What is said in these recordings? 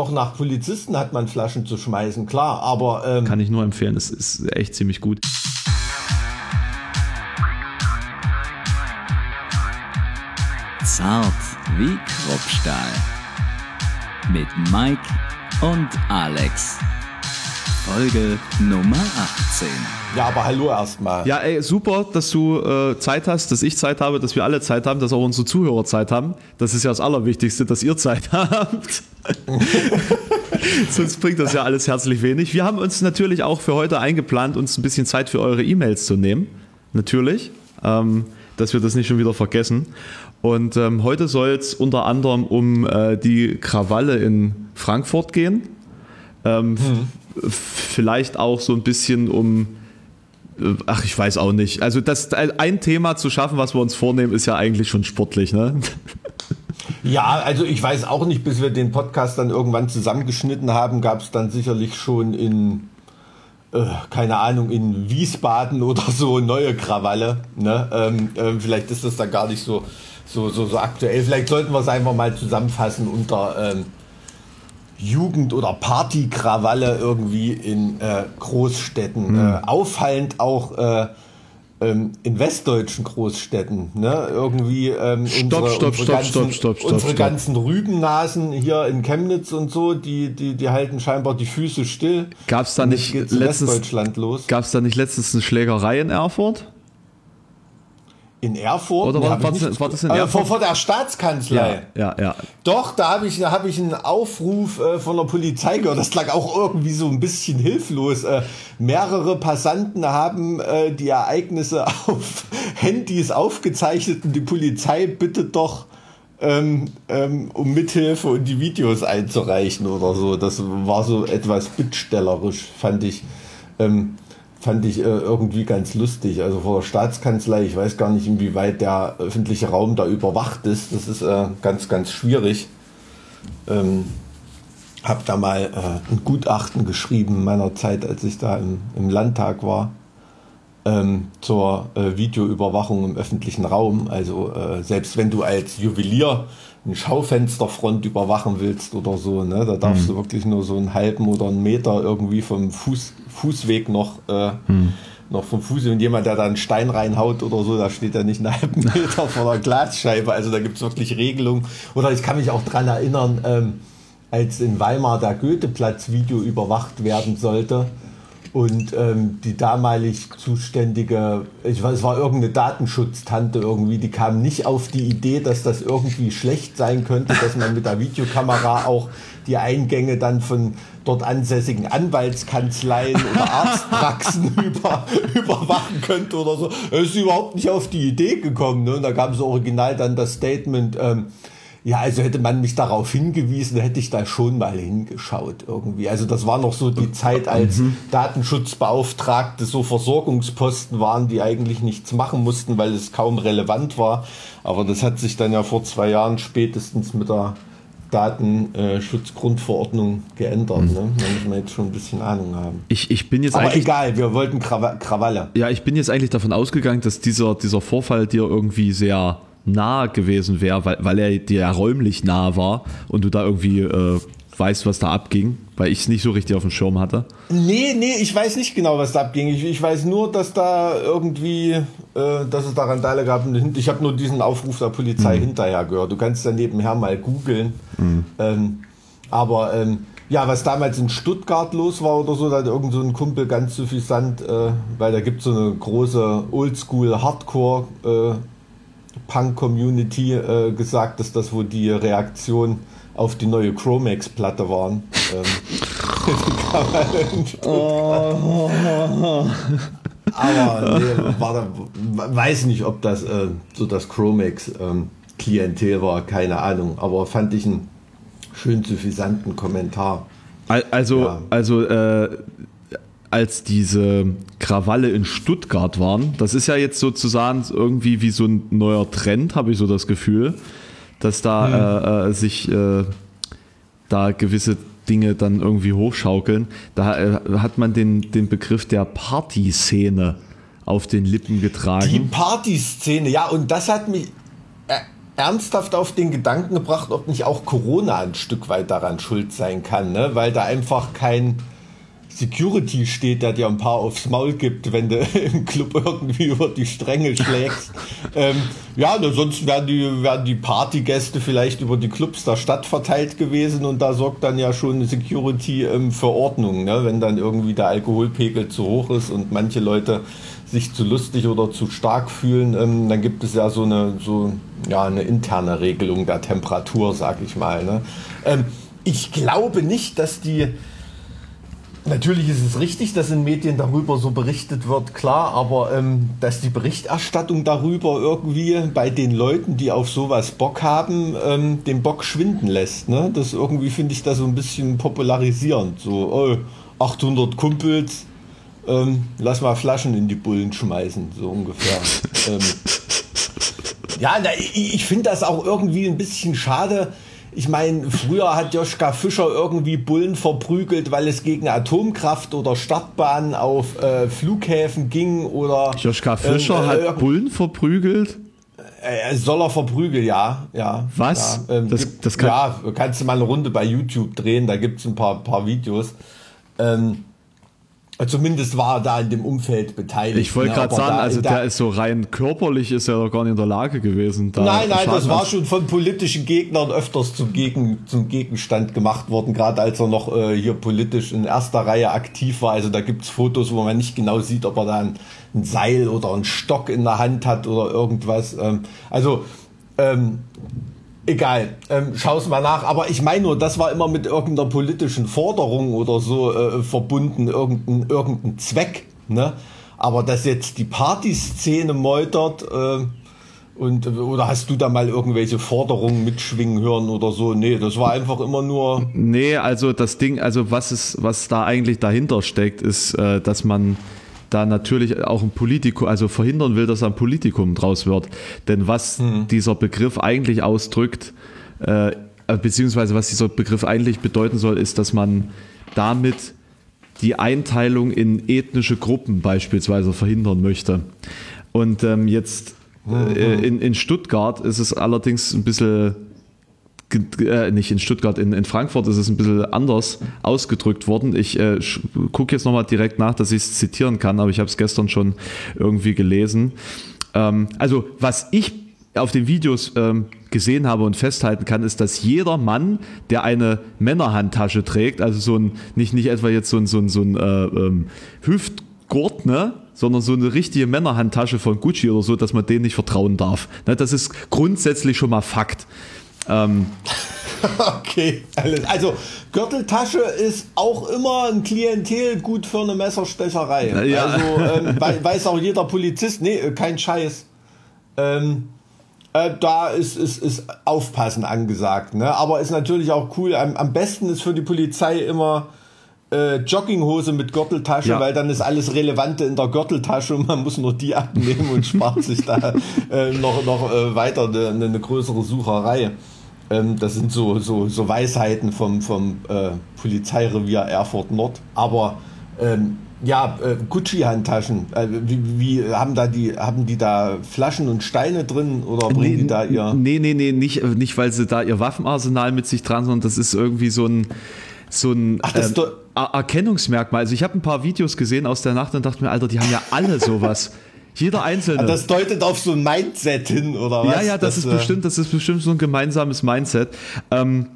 doch nach Polizisten hat man Flaschen zu schmeißen, klar, aber. Ähm Kann ich nur empfehlen, es ist echt ziemlich gut. Zart wie Kruppstahl. Mit Mike und Alex. Folge Nummer 18. Ja, aber hallo erstmal. Ja, ey, super, dass du äh, Zeit hast, dass ich Zeit habe, dass wir alle Zeit haben, dass auch unsere Zuhörer Zeit haben. Das ist ja das Allerwichtigste, dass ihr Zeit habt. Sonst bringt das ja alles herzlich wenig. Wir haben uns natürlich auch für heute eingeplant, uns ein bisschen Zeit für eure E-Mails zu nehmen. Natürlich. Ähm, dass wir das nicht schon wieder vergessen. Und ähm, heute soll es unter anderem um äh, die Krawalle in Frankfurt gehen. Ähm, hm. Vielleicht auch so ein bisschen um, äh, ach, ich weiß auch nicht. Also das ein Thema zu schaffen, was wir uns vornehmen, ist ja eigentlich schon sportlich, ne? Ja, also ich weiß auch nicht, bis wir den Podcast dann irgendwann zusammengeschnitten haben, gab es dann sicherlich schon in, äh, keine Ahnung, in Wiesbaden oder so neue Krawalle. Ne? Ähm, äh, vielleicht ist das dann gar nicht so, so, so, so aktuell. Vielleicht sollten wir es einfach mal zusammenfassen unter ähm, Jugend- oder Partykrawalle irgendwie in äh, Großstädten. Mhm. Äh, auffallend auch äh, ähm, in westdeutschen Großstädten. Ne? Irgendwie ähm, stopp, unsere, stopp, unsere, stopp, ganzen, stopp, stopp, stopp, unsere ganzen Rübennasen hier in Chemnitz und so, die, die, die halten scheinbar die Füße still. Gab es da nicht letztens, Gab's da nicht letztens eine Schlägerei in Erfurt? In Erfurt? Oder war, war, war das in äh, Erfurt? Vor, vor, der Staatskanzlei. Ja, ja. ja. Doch, da habe ich, hab ich einen Aufruf äh, von der Polizei gehört. Das lag auch irgendwie so ein bisschen hilflos. Äh, mehrere Passanten haben äh, die Ereignisse auf Handys aufgezeichnet und die Polizei bittet doch ähm, ähm, um Mithilfe und die Videos einzureichen oder so. Das war so etwas bittstellerisch, fand ich. Ähm, fand ich äh, irgendwie ganz lustig. Also vor der Staatskanzlei, ich weiß gar nicht, inwieweit der öffentliche Raum da überwacht ist. Das ist äh, ganz, ganz schwierig. Ähm, habe da mal äh, ein Gutachten geschrieben in meiner Zeit, als ich da im, im Landtag war, ähm, zur äh, Videoüberwachung im öffentlichen Raum. Also äh, selbst wenn du als Juwelier eine Schaufensterfront überwachen willst oder so, ne, da darfst mhm. du wirklich nur so einen halben oder einen Meter irgendwie vom Fuß, Fußweg noch, äh, mhm. noch vom Fuß. Und jemand, der da einen Stein reinhaut oder so, da steht er nicht einen halben Meter vor der Glasscheibe. Also da gibt es wirklich Regelungen. Oder ich kann mich auch dran erinnern, ähm, als in Weimar der Goetheplatz Video überwacht werden sollte und ähm, die damalig zuständige, ich weiß, es war irgendeine Datenschutztante irgendwie, die kam nicht auf die Idee, dass das irgendwie schlecht sein könnte, dass man mit der Videokamera auch die Eingänge dann von dort ansässigen Anwaltskanzleien oder Arztpraxen über, überwachen könnte oder so. Er ist überhaupt nicht auf die Idee gekommen. Ne? Und da kam so original dann das Statement, ähm, ja, also hätte man mich darauf hingewiesen, hätte ich da schon mal hingeschaut irgendwie. Also das war noch so die Zeit, als mhm. Datenschutzbeauftragte so Versorgungsposten waren, die eigentlich nichts machen mussten, weil es kaum relevant war. Aber das hat sich dann ja vor zwei Jahren spätestens mit der Datenschutzgrundverordnung geändert. Mhm. Ne? Da muss man jetzt schon ein bisschen Ahnung haben. Ich, ich bin jetzt Aber egal, wir wollten Krawalle. Ja, ich bin jetzt eigentlich davon ausgegangen, dass dieser, dieser Vorfall dir irgendwie sehr nah gewesen wäre, weil, weil er dir ja räumlich nah war und du da irgendwie äh, weißt, was da abging, weil ich es nicht so richtig auf dem Schirm hatte. Nee, nee, ich weiß nicht genau, was da abging. Ich, ich weiß nur, dass da irgendwie, äh, dass es da Randale gab. Ich habe nur diesen Aufruf der Polizei mhm. hinterher gehört. Du kannst da nebenher mal googeln. Mhm. Ähm, aber ähm, ja, was damals in Stuttgart los war oder so, da hat irgend so ein Kumpel ganz suffisant, äh, weil da gibt es so eine große Oldschool-Hardcore- äh, Punk-Community äh, gesagt, dass das wohl die Reaktion auf die neue Chromex-Platte waren. Ähm, oh. Aber nee, war da, weiß nicht, ob das äh, so das Chromex-Klientel ähm, war, keine Ahnung. Aber fand ich einen schön suffisanten Kommentar. Also, ja. also äh, als diese Krawalle in Stuttgart waren. Das ist ja jetzt sozusagen irgendwie wie so ein neuer Trend, habe ich so das Gefühl, dass da hm. äh, äh, sich äh, da gewisse Dinge dann irgendwie hochschaukeln. Da äh, hat man den, den Begriff der Partyszene auf den Lippen getragen. Die Partyszene, ja, und das hat mich. Äh, ernsthaft auf den Gedanken gebracht, ob nicht auch Corona ein Stück weit daran schuld sein kann, ne? weil da einfach kein Security steht, der dir ein paar aufs Maul gibt, wenn du im Club irgendwie über die Stränge schlägst. ähm, ja, sonst wären die, wären die Partygäste vielleicht über die Clubs der Stadt verteilt gewesen und da sorgt dann ja schon Security ähm, für Ordnung, ne? wenn dann irgendwie der Alkoholpegel zu hoch ist und manche Leute sich zu lustig oder zu stark fühlen, ähm, dann gibt es ja so eine, so, ja, eine interne Regelung der Temperatur, sag ich mal. Ne? Ähm, ich glaube nicht, dass die Natürlich ist es richtig, dass in Medien darüber so berichtet wird, klar, aber ähm, dass die Berichterstattung darüber irgendwie bei den Leuten, die auf sowas Bock haben, ähm, den Bock schwinden lässt. Ne? Das irgendwie finde ich da so ein bisschen popularisierend. So, oh, 800 Kumpels, ähm, lass mal Flaschen in die Bullen schmeißen, so ungefähr. ähm, ja, ich, ich finde das auch irgendwie ein bisschen schade ich meine, früher hat Joschka Fischer irgendwie Bullen verprügelt, weil es gegen Atomkraft oder Startbahnen auf äh, Flughäfen ging oder. Joschka Fischer ähm, äh, hat Bullen verprügelt? Äh, soll er verprügeln, ja, ja. Was? Ja, ähm, das, das kann ja, kannst du mal eine Runde bei YouTube drehen, da gibt es ein paar, paar Videos. Ähm, Zumindest war er da in dem Umfeld beteiligt. Ich wollte ne? gerade sagen, also der ist so rein körperlich ist er doch gar nicht in der Lage gewesen. Da nein, nein, das war schon von politischen Gegnern öfters zum, Gegen, zum Gegenstand gemacht worden, gerade als er noch äh, hier politisch in erster Reihe aktiv war. Also da gibt es Fotos, wo man nicht genau sieht, ob er da ein, ein Seil oder einen Stock in der Hand hat oder irgendwas. Ähm, also ähm, Egal, ähm, schau's mal nach. Aber ich meine nur, das war immer mit irgendeiner politischen Forderung oder so äh, verbunden, irgendein, irgendein Zweck. Ne? Aber dass jetzt die Partyszene meutert, äh, und, oder hast du da mal irgendwelche Forderungen mitschwingen hören oder so? Nee, das war einfach immer nur. Nee, also das Ding, also was ist, was da eigentlich dahinter steckt, ist, äh, dass man da natürlich auch ein Politikum, also verhindern will, dass ein Politikum draus wird. Denn was mhm. dieser Begriff eigentlich ausdrückt, äh, beziehungsweise was dieser Begriff eigentlich bedeuten soll, ist, dass man damit die Einteilung in ethnische Gruppen beispielsweise verhindern möchte. Und ähm, jetzt äh, mhm. in, in Stuttgart ist es allerdings ein bisschen äh, nicht in Stuttgart, in, in Frankfurt ist es ein bisschen anders ausgedrückt worden. Ich äh, gucke jetzt nochmal direkt nach, dass ich es zitieren kann, aber ich habe es gestern schon irgendwie gelesen. Ähm, also, was ich auf den Videos ähm, gesehen habe und festhalten kann, ist, dass jeder Mann, der eine Männerhandtasche trägt, also so ein, nicht, nicht etwa jetzt so ein, so ein, so ein äh, ähm, Hüftgurt, ne? sondern so eine richtige Männerhandtasche von Gucci oder so, dass man denen nicht vertrauen darf. Ne? Das ist grundsätzlich schon mal Fakt. Ähm, okay, alles. Also Gürteltasche ist auch immer ein Klientel gut für eine Messerstecherei. Ja. Also ähm, weiß auch jeder Polizist, nee, äh, kein Scheiß. Ähm, äh, da ist, ist, ist Aufpassen angesagt. Ne? Aber ist natürlich auch cool. Am, am besten ist für die Polizei immer äh, Jogginghose mit Gürteltasche, ja. weil dann ist alles Relevante in der Gürteltasche und man muss nur die abnehmen und spart sich da äh, noch, noch äh, weiter eine, eine größere Sucherei. Ähm, das sind so, so, so Weisheiten vom, vom äh, Polizeirevier Erfurt Nord. Aber ähm, ja, äh, Gucci-Handtaschen. Äh, wie, wie, haben da die, haben die da Flaschen und Steine drin oder bringen nee, die da ihr? Nee, nee, nee, nicht, nicht, weil sie da ihr Waffenarsenal mit sich dran, sondern das ist irgendwie so ein so ein Ach, ähm, Erkennungsmerkmal. Also ich habe ein paar Videos gesehen aus der Nacht und dachte mir, Alter, die haben ja alle sowas. Jeder einzelne. Das deutet auf so ein Mindset hin, oder was? Ja, ja, das, das ist äh bestimmt, das ist bestimmt so ein gemeinsames Mindset. Ähm,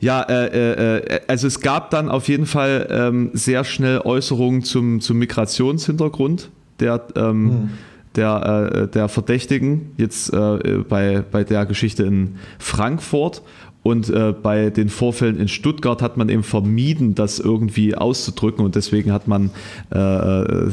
ja, äh, äh, äh, also es gab dann auf jeden Fall ähm, sehr schnell Äußerungen zum, zum Migrationshintergrund der, ähm, hm. der, äh, der Verdächtigen, jetzt äh, bei, bei der Geschichte in Frankfurt. Und äh, bei den Vorfällen in Stuttgart hat man eben vermieden, das irgendwie auszudrücken und deswegen hat man äh, äh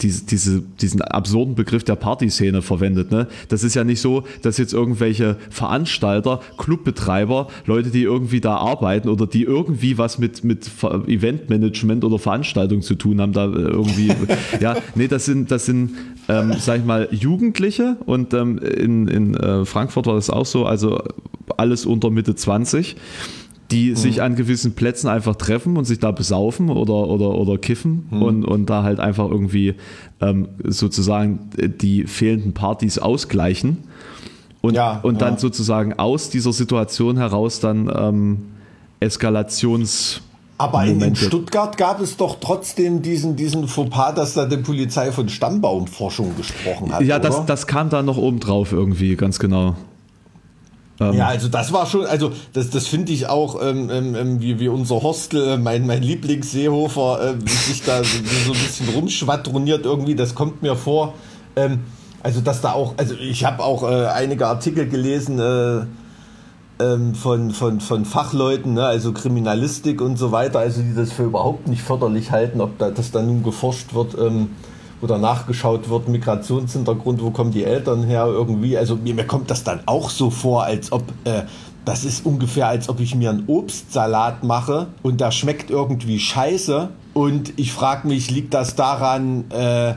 diese, diese, diesen absurden Begriff der Partyszene verwendet. Ne? Das ist ja nicht so, dass jetzt irgendwelche Veranstalter, Clubbetreiber, Leute, die irgendwie da arbeiten oder die irgendwie was mit, mit Eventmanagement oder Veranstaltung zu tun haben, da äh, irgendwie, ja, nee, das sind, das sind ähm, sag ich mal, Jugendliche und ähm, in, in äh, Frankfurt war das auch so, also alles unter Mitte 20, die mhm. sich an gewissen Plätzen einfach treffen und sich da besaufen oder, oder, oder kiffen mhm. und, und da halt einfach irgendwie ähm, sozusagen die fehlenden Partys ausgleichen. Und, Ja, und dann ja. sozusagen aus dieser Situation heraus dann ähm, Eskalations... Aber in, in. Stuttgart gab es doch trotzdem diesen, diesen Fauxpas, dass da die Polizei von Stammbaumforschung gesprochen hat. Ja, das, oder? das kam dann noch oben drauf irgendwie, ganz genau. Ja, also das war schon, also das, das finde ich auch, ähm, ähm, ähm, wie, wie unser Hostel, äh, mein, mein Lieblingsseehofer, äh, sich da so, so ein bisschen rumschwadroniert irgendwie, das kommt mir vor. Ähm, also dass da auch, also ich habe auch äh, einige Artikel gelesen äh, ähm, von, von, von Fachleuten, ne, also Kriminalistik und so weiter, also die das für überhaupt nicht förderlich halten, ob da, das da nun geforscht wird. Oder nachgeschaut wird, Migrationshintergrund, wo kommen die Eltern her irgendwie. Also mir, mir kommt das dann auch so vor, als ob äh, das ist ungefähr, als ob ich mir einen Obstsalat mache und der schmeckt irgendwie scheiße. Und ich frage mich, liegt das daran, äh,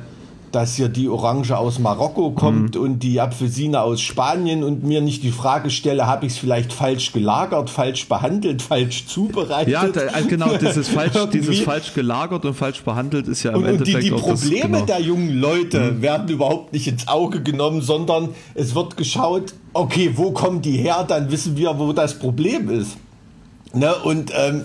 dass hier die Orange aus Marokko kommt und die Apfelsine aus Spanien und mir nicht die Frage stelle, habe ich es vielleicht falsch gelagert, falsch behandelt, falsch zubereitet? Ja, da, äh, genau, dieses falsch, dieses falsch gelagert und falsch behandelt ist ja im Und, und die, Endeffekt die auch das, Probleme genau. Mhm. der jungen Leute werden überhaupt nicht ins Auge genommen, sondern es wird geschaut, okay, wo kommen die her, dann wissen wir, wo das Problem ist. Ne, und ähm,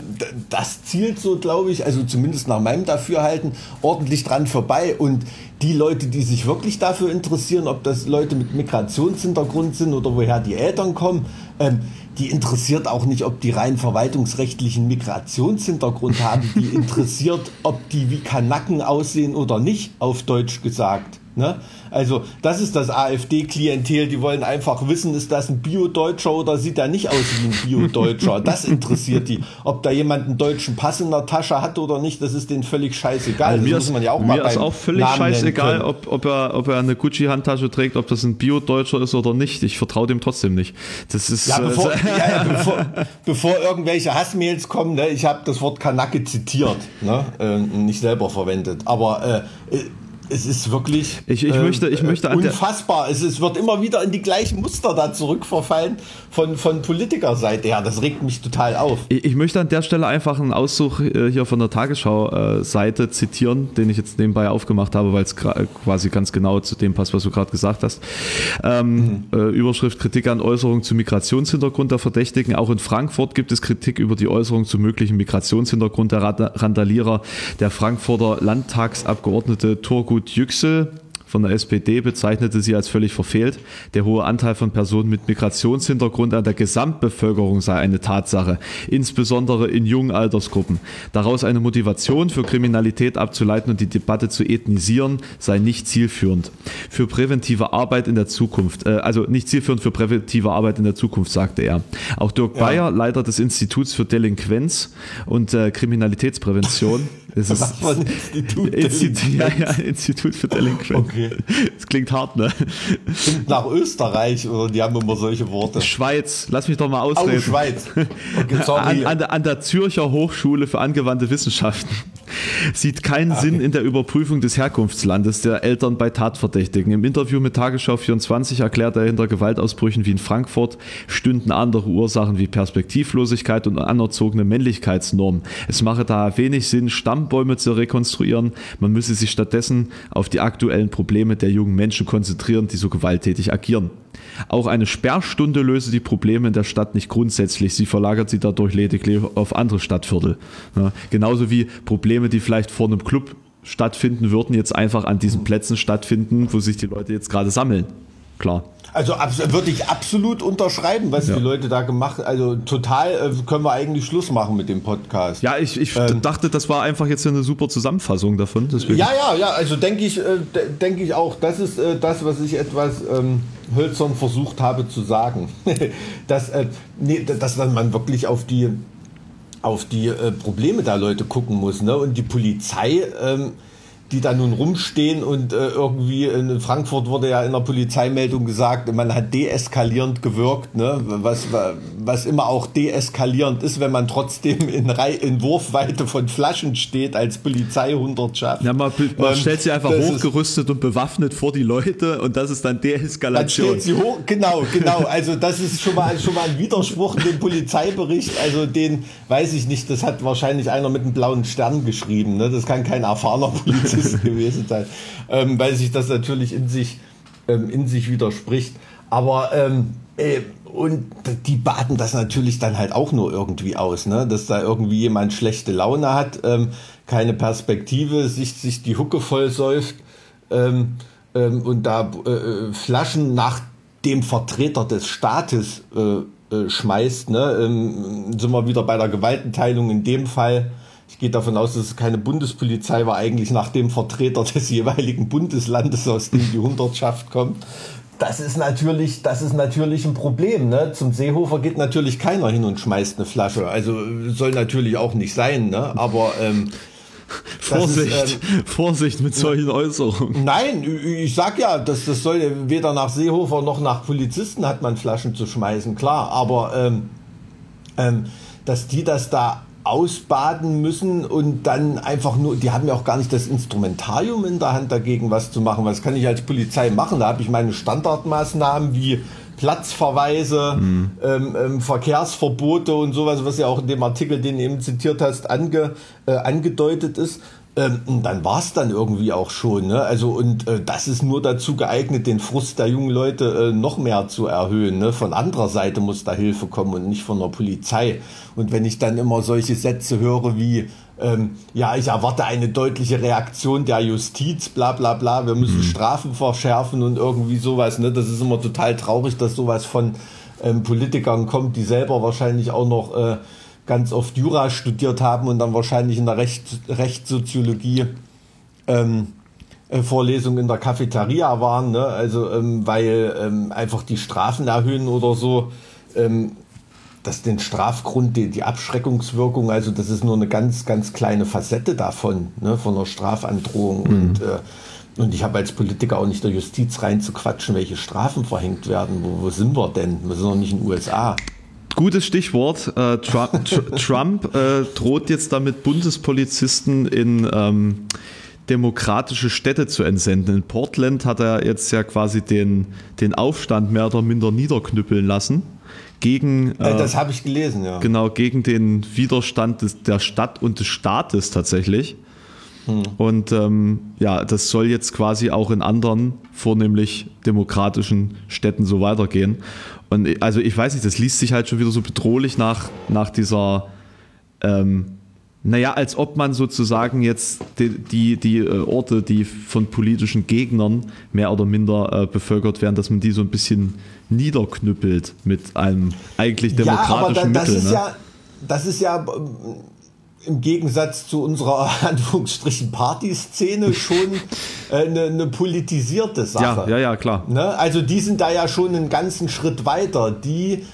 das zielt so, glaube ich, also zumindest nach meinem Dafürhalten, ordentlich dran vorbei. Und die Leute, die sich wirklich dafür interessieren, ob das Leute mit Migrationshintergrund sind oder woher die Eltern kommen, ähm, die interessiert auch nicht, ob die rein verwaltungsrechtlichen Migrationshintergrund haben. Die interessiert, ob die wie Kanaken aussehen oder nicht, auf Deutsch gesagt. Ne? Also das ist das AfD-Klientel, die wollen einfach wissen, ist das ein Bio-Deutscher oder sieht er nicht aus wie ein Bio-Deutscher? Das interessiert die. Ob da jemand einen deutschen Pass in der Tasche hat oder nicht, das ist denen völlig scheißegal. Also das mir muss ist, man ja auch mir mal ist auch völlig Namen scheißegal, ob, ob, er, ob er eine Gucci-Handtasche trägt, ob das ein Bio-Deutscher ist oder nicht. Ich vertraue dem trotzdem nicht. Das ist Ja, äh, bevor, ja, ja, bevor, bevor irgendwelche Hassmails kommen, ne, ich habe das Wort Kanake zitiert, ne, äh, nicht selber verwendet. Aber äh, äh, es ist wirklich Ich- ich möchte- ich möchte der- unfassbar. Es, es wird immer wieder in die gleichen Muster da zurückverfallen von, von Politikerseite her. Das regt mich total auf. Ich ich möchte an der Stelle einfach einen Auszug äh, hier von der Tagesschau-Seite zitieren, den ich jetzt nebenbei aufgemacht habe, weil es quasi ganz genau zu dem passt, was du gerade gesagt hast. Ähm, äh, Überschrift Kritik an Äußerungen zu Migrationshintergrund der Verdächtigen. Auch in Frankfurt gibt es Kritik über die Äußerung zu möglichen Migrationshintergrund der Randa- Randalierer. Der Frankfurter Landtagsabgeordnete Turgut Yüksel von der SPD bezeichnete sie als völlig verfehlt. Der hohe Anteil von Personen mit Migrationshintergrund an der Gesamtbevölkerung sei eine Tatsache, insbesondere in jungen Altersgruppen. Daraus eine Motivation für Kriminalität abzuleiten und die Debatte zu ethnisieren, sei nicht zielführend. Für präventive Arbeit in der Zukunft, äh, also nicht zielführend für präventive Arbeit in der Zukunft, sagte er. Auch Dirk Bayer, Leiter des Instituts für Delinquenz und äh, Kriminalitätsprävention, es ist Was Institut Institut, ja, ja, Institut für Delinquenz. Okay. Das klingt hart, ne? Klingt nach Österreich oder die haben immer solche Worte. Schweiz, lass mich doch mal Au, ausreden. Schweiz. Okay, sorry. An, an, der- an der Zürcher Hochschule für angewandte Wissenschaften sieht keinen Sinn in der Überprüfung des Herkunftslandes der Eltern bei Tatverdächtigen. Im Interview mit Tagesschau 24 erklärt er, hinter Gewaltausbrüchen wie in Frankfurt stünden andere Ursachen wie Perspektivlosigkeit und anerzogene Männlichkeitsnormen. Es mache daher wenig Sinn, Stammbäume zu rekonstruieren. Man müsse sich stattdessen auf die aktuellen Probleme der jungen Menschen konzentrieren, die so gewalttätig agieren. Auch eine Sperrstunde löse die Probleme in der Stadt nicht grundsätzlich. Sie verlagert sie dadurch lediglich auf andere Stadtviertel. Ja, genauso wie Probleme, die vielleicht vor einem Club stattfinden würden, jetzt einfach an diesen Plätzen stattfinden, wo sich die Leute jetzt gerade sammeln. Klar. Also abs- würde ich absolut unterschreiben, was Ja. die Leute da gemacht haben. Also total äh, können wir eigentlich Schluss machen mit dem Podcast. Ja, ich, ich Ähm. dachte, das war einfach jetzt eine super Zusammenfassung davon. Deswegen. Ja, ja, ja, also denke ich, äh, de- denke ich auch. Das ist äh, das, was ich etwas ähm, hölzern versucht habe zu sagen. dass, äh, nee, dass man wirklich auf die, auf die äh, Probleme der Leute gucken muss. Ne? Und die Polizei, ähm, die da nun rumstehen und äh, irgendwie in Frankfurt wurde ja in der Polizeimeldung gesagt, man hat deeskalierend gewirkt, ne? was, was immer auch deeskalierend ist, wenn man trotzdem in, Rei in Wurfweite von Flaschen steht als Polizeihundertschaft. Ja, man, man Ähm, stellt sie einfach ist- hochgerüstet und bewaffnet vor die Leute und das ist dann Deeskalation. stellt sie hoch, genau, genau. Also das ist schon mal, schon mal ein Widerspruch in dem Polizeibericht. Also den weiß ich nicht, das hat wahrscheinlich einer mit einem blauen Stern geschrieben. Ne? Das kann kein erfahrener Polizist gewesen sein, ähm, weil sich das natürlich in sich, ähm, in sich widerspricht. Aber ähm, äh, und die baten das natürlich dann halt auch nur irgendwie aus, ne? dass da irgendwie jemand schlechte Laune hat, ähm, keine Perspektive, sich, sich die Hucke voll säuft ähm, ähm, und da äh, äh Flaschen nach dem Vertreter des Staates äh, äh, schmeißt. Ne? Ähm, sind wir wieder bei der Gewaltenteilung in dem Fall. Ich gehe davon aus, dass es keine Bundespolizei war, eigentlich nach dem Vertreter des jeweiligen Bundeslandes, aus dem die Hundertschaft kommt das ist natürlich, das ist natürlich ein Problem. Ne? Zum Seehofer geht natürlich keiner hin und schmeißt eine Flasche. Also soll natürlich auch nicht sein, ne? Aber ähm, Vorsicht, ist, ähm, Vorsicht mit solchen Äußerungen. Nein, ich sag ja, dass das soll weder nach Seehofer noch nach Polizisten hat man Flaschen zu schmeißen, klar. Aber ähm, ähm, dass die das da ausbaden müssen und dann einfach nur, die haben ja auch gar nicht das Instrumentarium in der Hand dagegen was zu machen. Was kann ich als Polizei machen? Da habe ich meine Standardmaßnahmen wie Platzverweise, mhm. ähm, ähm, Verkehrsverbote und sowas, was ja auch in dem Artikel, den du eben zitiert hast, ange, äh, angedeutet ist. Ähm, dann war es dann irgendwie auch schon. Ne? Also und äh, das ist nur dazu geeignet, den Frust der jungen Leute äh, noch mehr zu erhöhen. Ne? Von anderer Seite muss da Hilfe kommen und nicht von der Polizei. Und wenn ich dann immer solche Sätze höre wie ähm, ja, ich erwarte eine deutliche Reaktion der Justiz, bla bla bla, wir müssen mhm. Strafen verschärfen und irgendwie sowas. Ne? Das ist immer total traurig, dass sowas von ähm, Politikern kommt, die selber wahrscheinlich auch noch äh, ganz oft Jura studiert haben und dann wahrscheinlich in der Recht, Rechtssoziologie ähm, äh, Vorlesung in der Cafeteria waren, ne? also ähm, weil ähm, einfach die Strafen erhöhen oder so, ähm, dass den Strafgrund, die, die Abschreckungswirkung, also das ist nur eine ganz, ganz kleine Facette davon, ne? von der Strafandrohung mhm. und äh, und ich habe als Politiker auch nicht der Justiz reinzuquatschen, welche Strafen verhängt werden. Wo, wo sind wir denn? Wir sind noch nicht in den USA. Gutes Stichwort. Äh, Trump, Trump äh, droht jetzt damit, Bundespolizisten in ähm, demokratische Städte zu entsenden. In Portland hat er jetzt ja quasi den, den Aufstand mehr oder minder niederknüppeln lassen. Gegen, äh, das habe ich gelesen, ja. Genau, gegen den Widerstand des, der Stadt und des Staates tatsächlich. Hm. Und ähm, ja, das soll jetzt quasi auch in anderen, vornehmlich demokratischen Städten so weitergehen. Und also ich weiß nicht, das liest sich halt schon wieder so bedrohlich nach, nach dieser, ähm, naja, als ob man sozusagen jetzt die, die, die äh, Orte, die von politischen Gegnern mehr oder minder äh, bevölkert werden, dass man die so ein bisschen niederknüppelt mit einem eigentlich demokratischen ja, aber da, das Mittel. Ist ne? ja, das ist ja im Gegensatz zu unserer Anführungsstrichen Partyszene schon äh, eine, eine politisierte Sache. Ja, ja, ja, klar. Ne? Also die sind da ja schon einen ganzen Schritt weiter. Die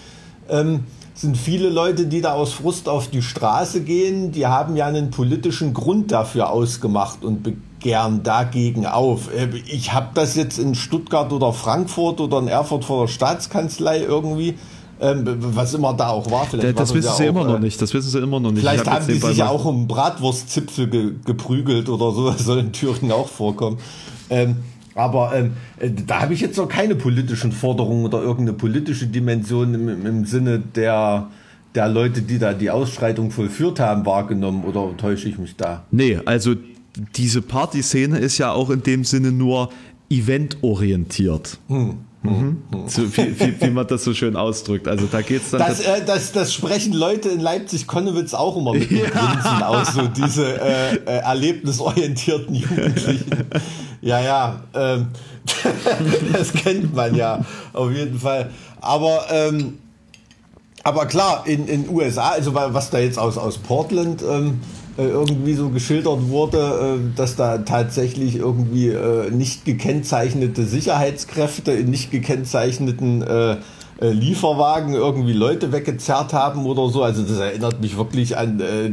ähm, sind viele Leute, die da aus Frust auf die Straße gehen, die haben ja einen politischen Grund dafür ausgemacht und begehren dagegen auf. Äh, ich habe das jetzt in Stuttgart oder Frankfurt oder in Erfurt vor der Staatskanzlei irgendwie ähm, was immer da auch war. Vielleicht das wissen sie auch, immer noch äh, nicht. Das wissen sie immer noch nicht. Vielleicht hab haben die sich ja auch um Bratwurstzipfel ge geprügelt oder so. Das soll in Thüringen auch vorkommen. Ähm, aber ähm, äh, da habe ich jetzt noch keine politischen Forderungen oder irgendeine politische Dimension im, im Sinne der, der Leute, die da die Ausschreitung vollführt haben, wahrgenommen. Oder täusche ich mich da? Nee, also diese Partyszene ist ja auch in dem Sinne nur eventorientiert. Hm. Mhm. So, wie, wie, wie, man das so schön ausdrückt. Also da geht's dann. Das, äh, das, das sprechen Leute in Leipzig-Konnewitz auch immer mit ja. Grinsen aus, so diese äh, äh, erlebnisorientierten Jugendlichen. Ja, ja, ähm, das kennt man ja auf jeden Fall. Aber ähm, aber klar, in den USA, also was da jetzt aus, aus Portland ähm, äh, irgendwie so geschildert wurde, äh, dass da tatsächlich irgendwie äh, nicht gekennzeichnete Sicherheitskräfte in nicht gekennzeichneten Lieferwagen irgendwie Leute weggezerrt haben oder so. Also das erinnert mich wirklich an äh,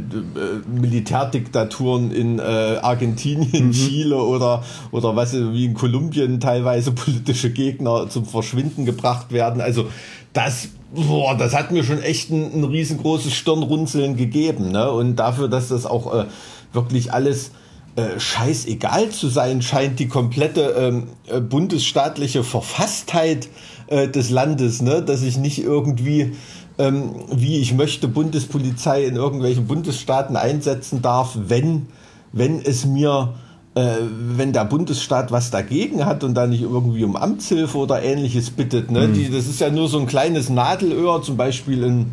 Militärdiktaturen in äh, Argentinien, mhm. Chile oder, oder was wie in Kolumbien teilweise politische Gegner zum Verschwinden gebracht werden. Also das boah, das hat mir schon echt ein, ein riesengroßes Stirnrunzeln gegeben. Ne? Und dafür, dass das auch äh, wirklich alles äh, scheißegal zu sein scheint, die komplette ähm, äh, bundesstaatliche Verfasstheit äh, des Landes, ne? dass ich nicht irgendwie, ähm, wie ich möchte, Bundespolizei in irgendwelchen Bundesstaaten einsetzen darf, wenn, wenn es mir äh, wenn der Bundesstaat was dagegen hat und da nicht irgendwie um Amtshilfe oder ähnliches bittet. Ne? Mhm. Die, das ist ja nur so ein kleines Nadelöhr, zum Beispiel in,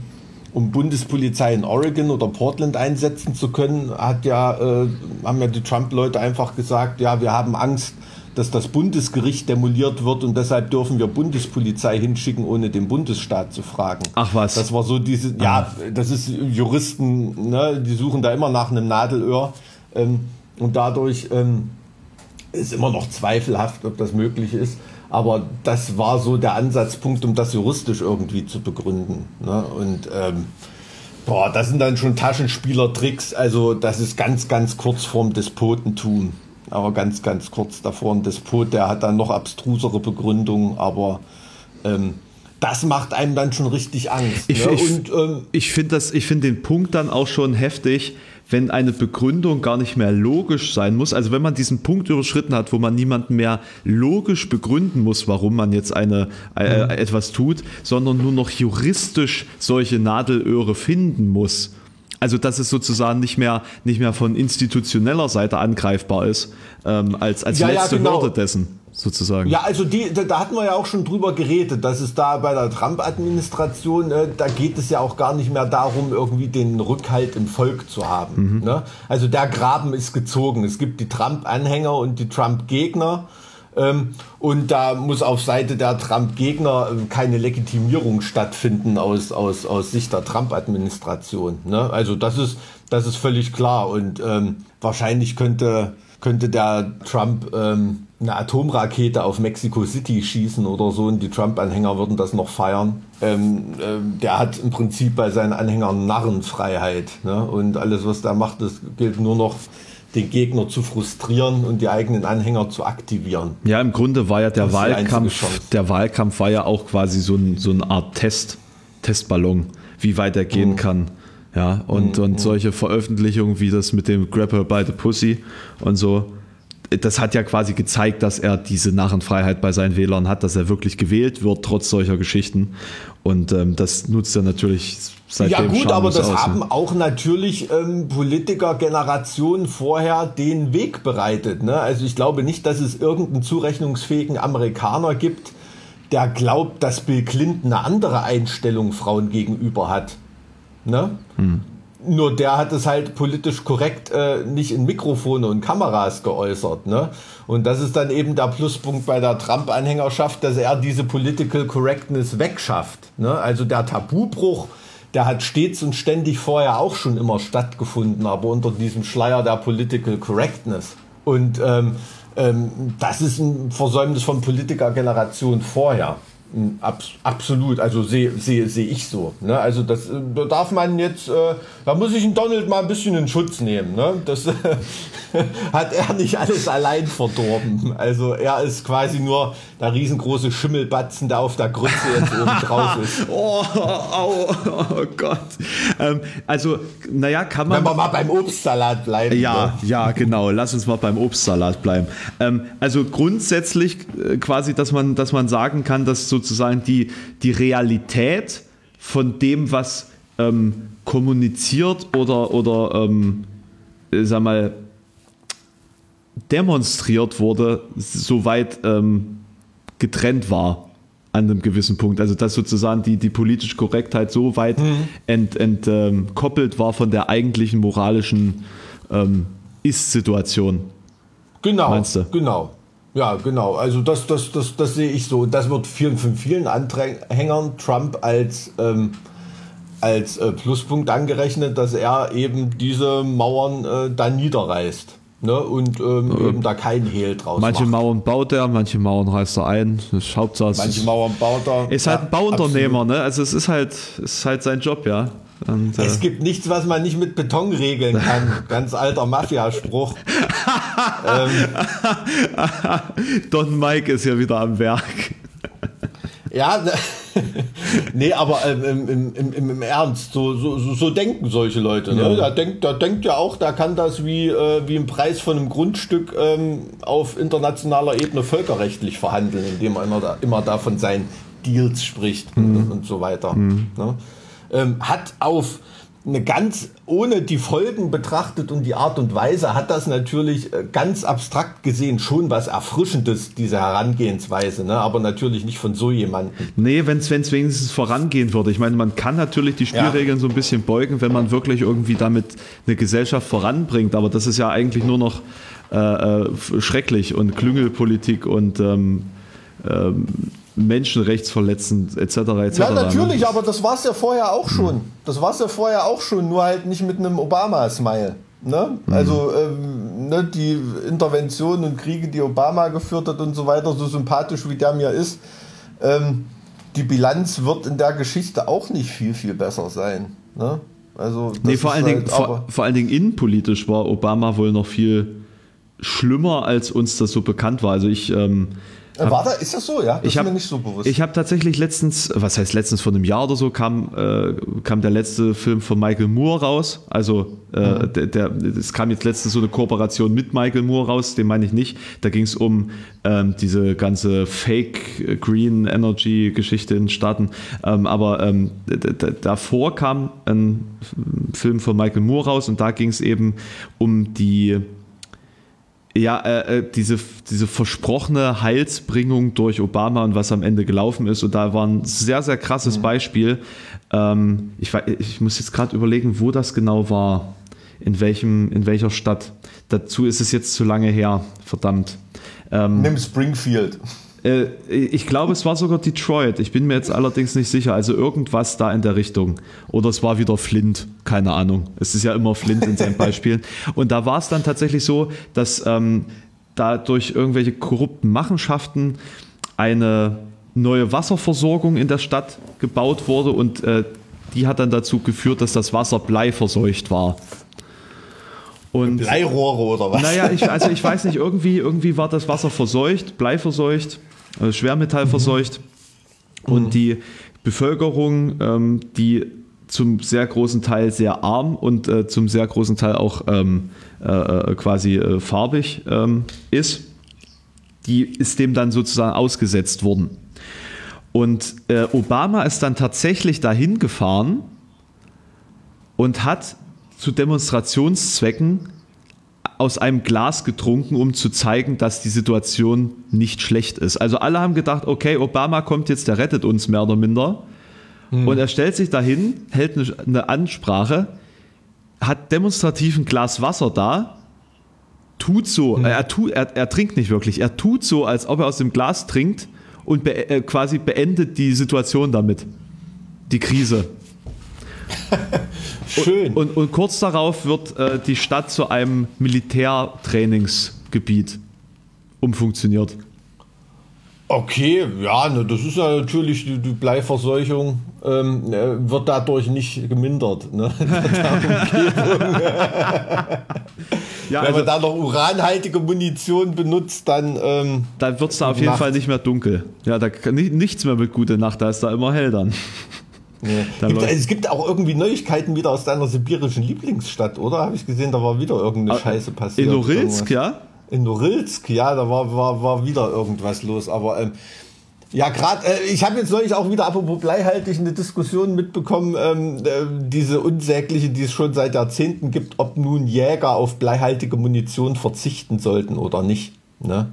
um Bundespolizei in Oregon oder Portland einsetzen zu können, hat ja, äh, haben ja die Trump-Leute einfach gesagt, ja, wir haben Angst, dass das Bundesgericht demoliert wird und deshalb dürfen wir Bundespolizei hinschicken, ohne den Bundesstaat zu fragen. Ach was. Das war so diese, ja, das ist Juristen, ne, die suchen da immer nach einem Nadelöhr. Ähm, und dadurch ähm, ist immer noch zweifelhaft, ob das möglich ist. Aber das war so der Ansatzpunkt, um das juristisch irgendwie zu begründen. Ne? Und ähm, boah, das sind dann schon Taschenspielertricks. Also das ist ganz, ganz kurz vorm Despotentum. Aber ganz, ganz kurz davor. Ein Despot, der hat dann noch abstrusere Begründungen. Aber ähm, das macht einem dann schon richtig Angst. Ich, ne? ich, ähm, ich finde find den Punkt dann auch schon heftig wenn eine Begründung gar nicht mehr logisch sein muss, also wenn man diesen Punkt überschritten hat, wo man niemanden mehr logisch begründen muss, warum man jetzt eine, äh, mhm. etwas tut, sondern nur noch juristisch solche Nadelöhre finden muss. Also dass es sozusagen nicht mehr, nicht mehr von institutioneller Seite angreifbar ist, ähm, als, als ja, letzte ja, genau. Hürde dessen sozusagen. Ja, also die, da, da, hatten wir ja auch schon drüber geredet, dass es da bei der Trump-Administration, äh, da geht es ja auch gar nicht mehr darum, irgendwie den Rückhalt im Volk zu haben. Mhm. Ne? Also der Graben ist gezogen. Es gibt die Trump-Anhänger und die Trump-Gegner. Ähm, und da muss auf Seite der Trump-Gegner äh, keine Legitimierung stattfinden aus, aus, aus Sicht der Trump-Administration. Ne? Also das ist, das ist völlig klar. Und ähm, wahrscheinlich könnte, könnte der Trump ähm, eine Atomrakete auf Mexico City schießen oder so und die Trump-Anhänger würden das noch feiern. Ähm, ähm, der hat im Prinzip bei seinen Anhängern Narrenfreiheit. Ne? Und alles, was der macht, das gilt nur noch den Gegner zu frustrieren und die eigenen Anhänger zu aktivieren. Ja, im Grunde war ja der Wahlkampf, der Wahlkampf war ja auch quasi so, ein, so eine Art Test, Testballon, wie weit er gehen mhm. kann. Ja, und, mhm. und solche Veröffentlichungen wie das mit dem Grapper by the Pussy und so, das hat ja quasi gezeigt, dass er diese Narrenfreiheit bei seinen Wählern hat, dass er wirklich gewählt wird, trotz solcher Geschichten. Und ähm, das nutzt er natürlich seitdem. Ja gut, aber das aus. haben auch natürlich ähm, Politikergenerationen vorher den Weg bereitet. Ne? Also ich glaube nicht, dass es irgendeinen zurechnungsfähigen Amerikaner gibt, der glaubt, dass Bill Clinton eine andere Einstellung Frauen gegenüber hat. Ne? Hm. Nur der hat es halt politisch korrekt äh, nicht in Mikrofone und Kameras geäußert. Ne? Und das ist dann eben der Pluspunkt bei der Trump-Anhängerschaft, dass er diese Political Correctness wegschafft. Ne? Also der Tabubruch, der hat stets und ständig vorher auch schon immer stattgefunden, aber unter diesem Schleier der Political Correctness. Und ähm, ähm, das ist ein Versäumnis von Politikergeneration vorher. Abs absolut, also sehe seh, seh ich so. Ne? Also das äh, da darf man jetzt, äh, da muss ich einen Donald mal ein bisschen in Schutz nehmen. Ne? Das hat er nicht alles allein verdorben. Also er ist quasi nur der riesengroße Schimmelbatzen, der auf der Grütze jetzt oben drauf ist. Oh, oh, oh Gott. Ähm, also, naja, kann man. Wenn wir mal beim Obstsalat bleiben. Ja, ne? ja, genau. Lass uns mal beim Obstsalat bleiben. Ähm, also grundsätzlich äh, quasi, dass man, dass man sagen kann, dass sozusagen die, die Realität von dem, was ähm, kommuniziert oder, oder ähm, sag mal, demonstriert wurde, soweit ähm, getrennt war an einem gewissen Punkt. Also dass sozusagen die, die politische Korrektheit so weit mhm. entkoppelt ent, ähm, war von der eigentlichen moralischen ähm, Ist-Situation. Genau, Meinst du? genau. Ja, genau. Also das, das, das, das sehe ich so. Das wird vielen, von vielen Anhängern Trump als, ähm, als äh, Pluspunkt angerechnet, dass er eben diese Mauern äh, da niederreißt. Ne, und ähm, äh, eben da kein Hehl draus Manche macht. Mauern baut er, manche Mauern reißt er ein. Das ist Hauptsache, manche Mauern baut er. Ist halt ein Bauunternehmer, absolut. ne? Also es ist halt, ist halt sein Job, ja. Und, es äh, gibt nichts, was man nicht mit Beton regeln kann. Ganz alter Mafiaspruch. ähm, Don Mike ist ja wieder am Werk. Ja, ne, nee, aber ähm, im, im, im, im, Ernst, so, so, so denken solche Leute. Ne? Ja. Da, denkt, da denkt ja auch, da kann das wie, äh, wie im Preis von einem Grundstück ähm, auf internationaler Ebene völkerrechtlich verhandeln, indem man immer da, immer da von seinen Deals spricht mhm. und, und, so weiter. Mhm. Ne? Ähm, hat auf eine ganz, ohne die Folgen betrachtet und die Art und Weise, hat das natürlich äh, ganz abstrakt gesehen schon was Erfrischendes, diese Herangehensweise, ne? aber natürlich nicht von so jemandem. Nee, wenn es wenigstens vorangehen würde. Ich meine, man kann natürlich die Spielregeln ja. so ein bisschen beugen, wenn man wirklich irgendwie damit eine Gesellschaft voranbringt, aber das ist ja eigentlich nur noch äh, äh schrecklich und Klüngelpolitik und ähm, ähm, menschenrechtsverletzend etc. etc. Ja, natürlich, ne? aber das war es ja vorher auch schon. Das war es ja vorher auch schon, nur halt nicht mit einem Obama-Smile. Ne? Mhm. Also ähm, ne, die Interventionen und Kriege, die Obama geführt hat und so weiter, so sympathisch wie der mir ist, ähm, die Bilanz wird in der Geschichte auch nicht viel, viel besser sein. Ne? Also, nee, vor allen, halt, Dingen, vor, vor allen Dingen innenpolitisch war Obama wohl noch viel schlimmer, als uns das so bekannt war. Also ich ähm, äh, war da, ist das so, ja? Das ich hab, mir nicht so bewusst. Ich habe tatsächlich letztens, was heißt letztens vor einem Jahr oder so, kam, äh, kam der letzte Film von Michael Moore raus. Also äh, mhm. der, der, es kam jetzt letztens so eine Kooperation mit Michael Moore raus, den meine ich nicht. Da ging es um ähm, diese ganze Fake Green Energy Geschichte in Staaten. Ähm, aber ähm, davor kam ein Film von Michael Moore raus und da ging es eben um die ja, äh, äh, diese, diese versprochene Heilsbringung durch Obama und was am Ende gelaufen ist. Und da war ein sehr, sehr krasses mhm. Beispiel. Ähm, ich, ich muss jetzt gerade überlegen, wo das genau war. In, welchem, in welcher Stadt. Dazu ist es jetzt zu lange her. Verdammt. Ähm, Nimm Springfield. Äh, ich glaube, es war sogar Detroit. Ich bin mir jetzt allerdings nicht sicher. Also irgendwas da in der Richtung. Oder es war wieder Flint. Keine Ahnung. Es ist ja immer Flint in seinen Beispielen. Und da war es dann tatsächlich so, dass ähm, da durch irgendwelche korrupten Machenschaften eine neue Wasserversorgung in der Stadt gebaut wurde und äh, die hat dann dazu geführt, dass das Wasser bleiverseucht war. Und, Bleirohre oder was? Naja, ich, also ich weiß nicht, irgendwie, irgendwie war das Wasser verseucht, bleiverseucht also Schwermetall verseucht. Mhm. Und die Bevölkerung, ähm, die zum sehr großen Teil sehr arm und äh, zum sehr großen Teil auch ähm, äh, äh, quasi äh, farbig ähm, ist, die ist dem dann sozusagen ausgesetzt worden. Und äh, Obama ist dann tatsächlich dahin gefahren und hat zu Demonstrationszwecken aus einem Glas getrunken, um zu zeigen, dass die Situation nicht schlecht ist. Also alle haben gedacht, okay, Obama kommt jetzt, der rettet uns mehr oder minder. Hm. Und er stellt sich dahin, hält eine Ansprache, hat demonstrativ ein Glas Wasser da, tut so, hm. er, tut, er, er, trinkt nicht wirklich, er tut so, als ob er aus dem Glas trinkt und be äh, quasi beendet die Situation damit. Die Krise. Schön. Und, und, und, kurz darauf wird äh, die Stadt zu einem Militärtrainingsgebiet umfunktioniert. Okay, ja, ne, das ist ja natürlich die, die Bleiverseuchung ähm, äh, wird dadurch nicht gemindert. Ne? ja, Wenn also, man da noch uranhaltige Munition benutzt, dann. Ähm, dann wird es da auf jeden Nacht. Fall nicht mehr dunkel. Ja, da nichts mehr mit gute Nacht, da ist da immer hell dann. Nee. Gibt, es gibt auch irgendwie Neuigkeiten wieder aus deiner sibirischen Lieblingsstadt, oder? Habe ich gesehen, da war wieder irgendeine ah, Scheiße passiert. In Norilsk, ja? In Norilsk, ja, da war, war, war wieder irgendwas los. Aber ähm, ja, gerade, äh, ich habe jetzt neulich auch wieder, apropos bleihaltig, eine Diskussion mitbekommen, ähm, äh, diese unsägliche, die es schon seit Jahrzehnten gibt, ob nun Jäger auf bleihaltige Munition verzichten sollten oder nicht. Ne?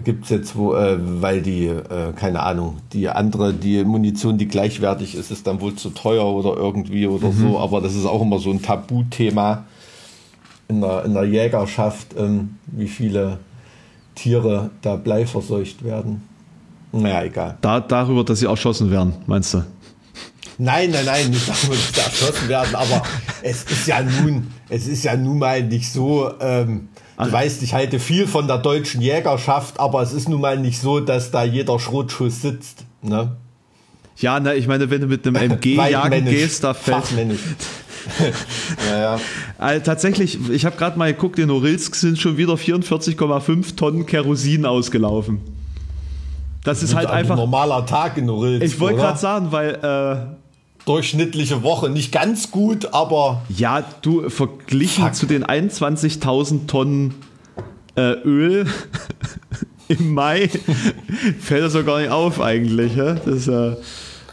Gibt es jetzt, wo, äh, weil die, äh, keine Ahnung, die andere, die Munition, die gleichwertig ist, ist dann wohl zu teuer oder irgendwie oder mhm. so. Aber das ist auch immer so ein Tabuthema in der, in der Jägerschaft, ähm, wie viele Tiere da bleiverseucht werden. Naja, egal. Da, darüber, dass sie erschossen werden, meinst du? Nein, nein, nein, nicht darüber, dass sie erschossen werden, aber es ist ja nun, es ist ja nun mal nicht so, ähm, Du weißt, ich halte viel von der deutschen Jägerschaft, aber es ist nun mal nicht so, dass da jeder Schrotschuss sitzt. Ne? Ja, ne, ich meine, wenn du mit einem MG jagen gehst, da fällt. ja, ja. Also, tatsächlich, ich habe gerade mal geguckt, in Norilsk sind schon wieder 44,5 Tonnen Kerosin ausgelaufen. Das ist halt einfach. Ein normaler Tag in Norilsk. Ich wollte gerade sagen, weil. Äh, durchschnittliche Woche. Nicht ganz gut, aber. Ja, du, verglichen fuck. zu den 21.000 Tonnen äh, Öl im Mai fällt das doch gar nicht auf eigentlich. Ja? Das, äh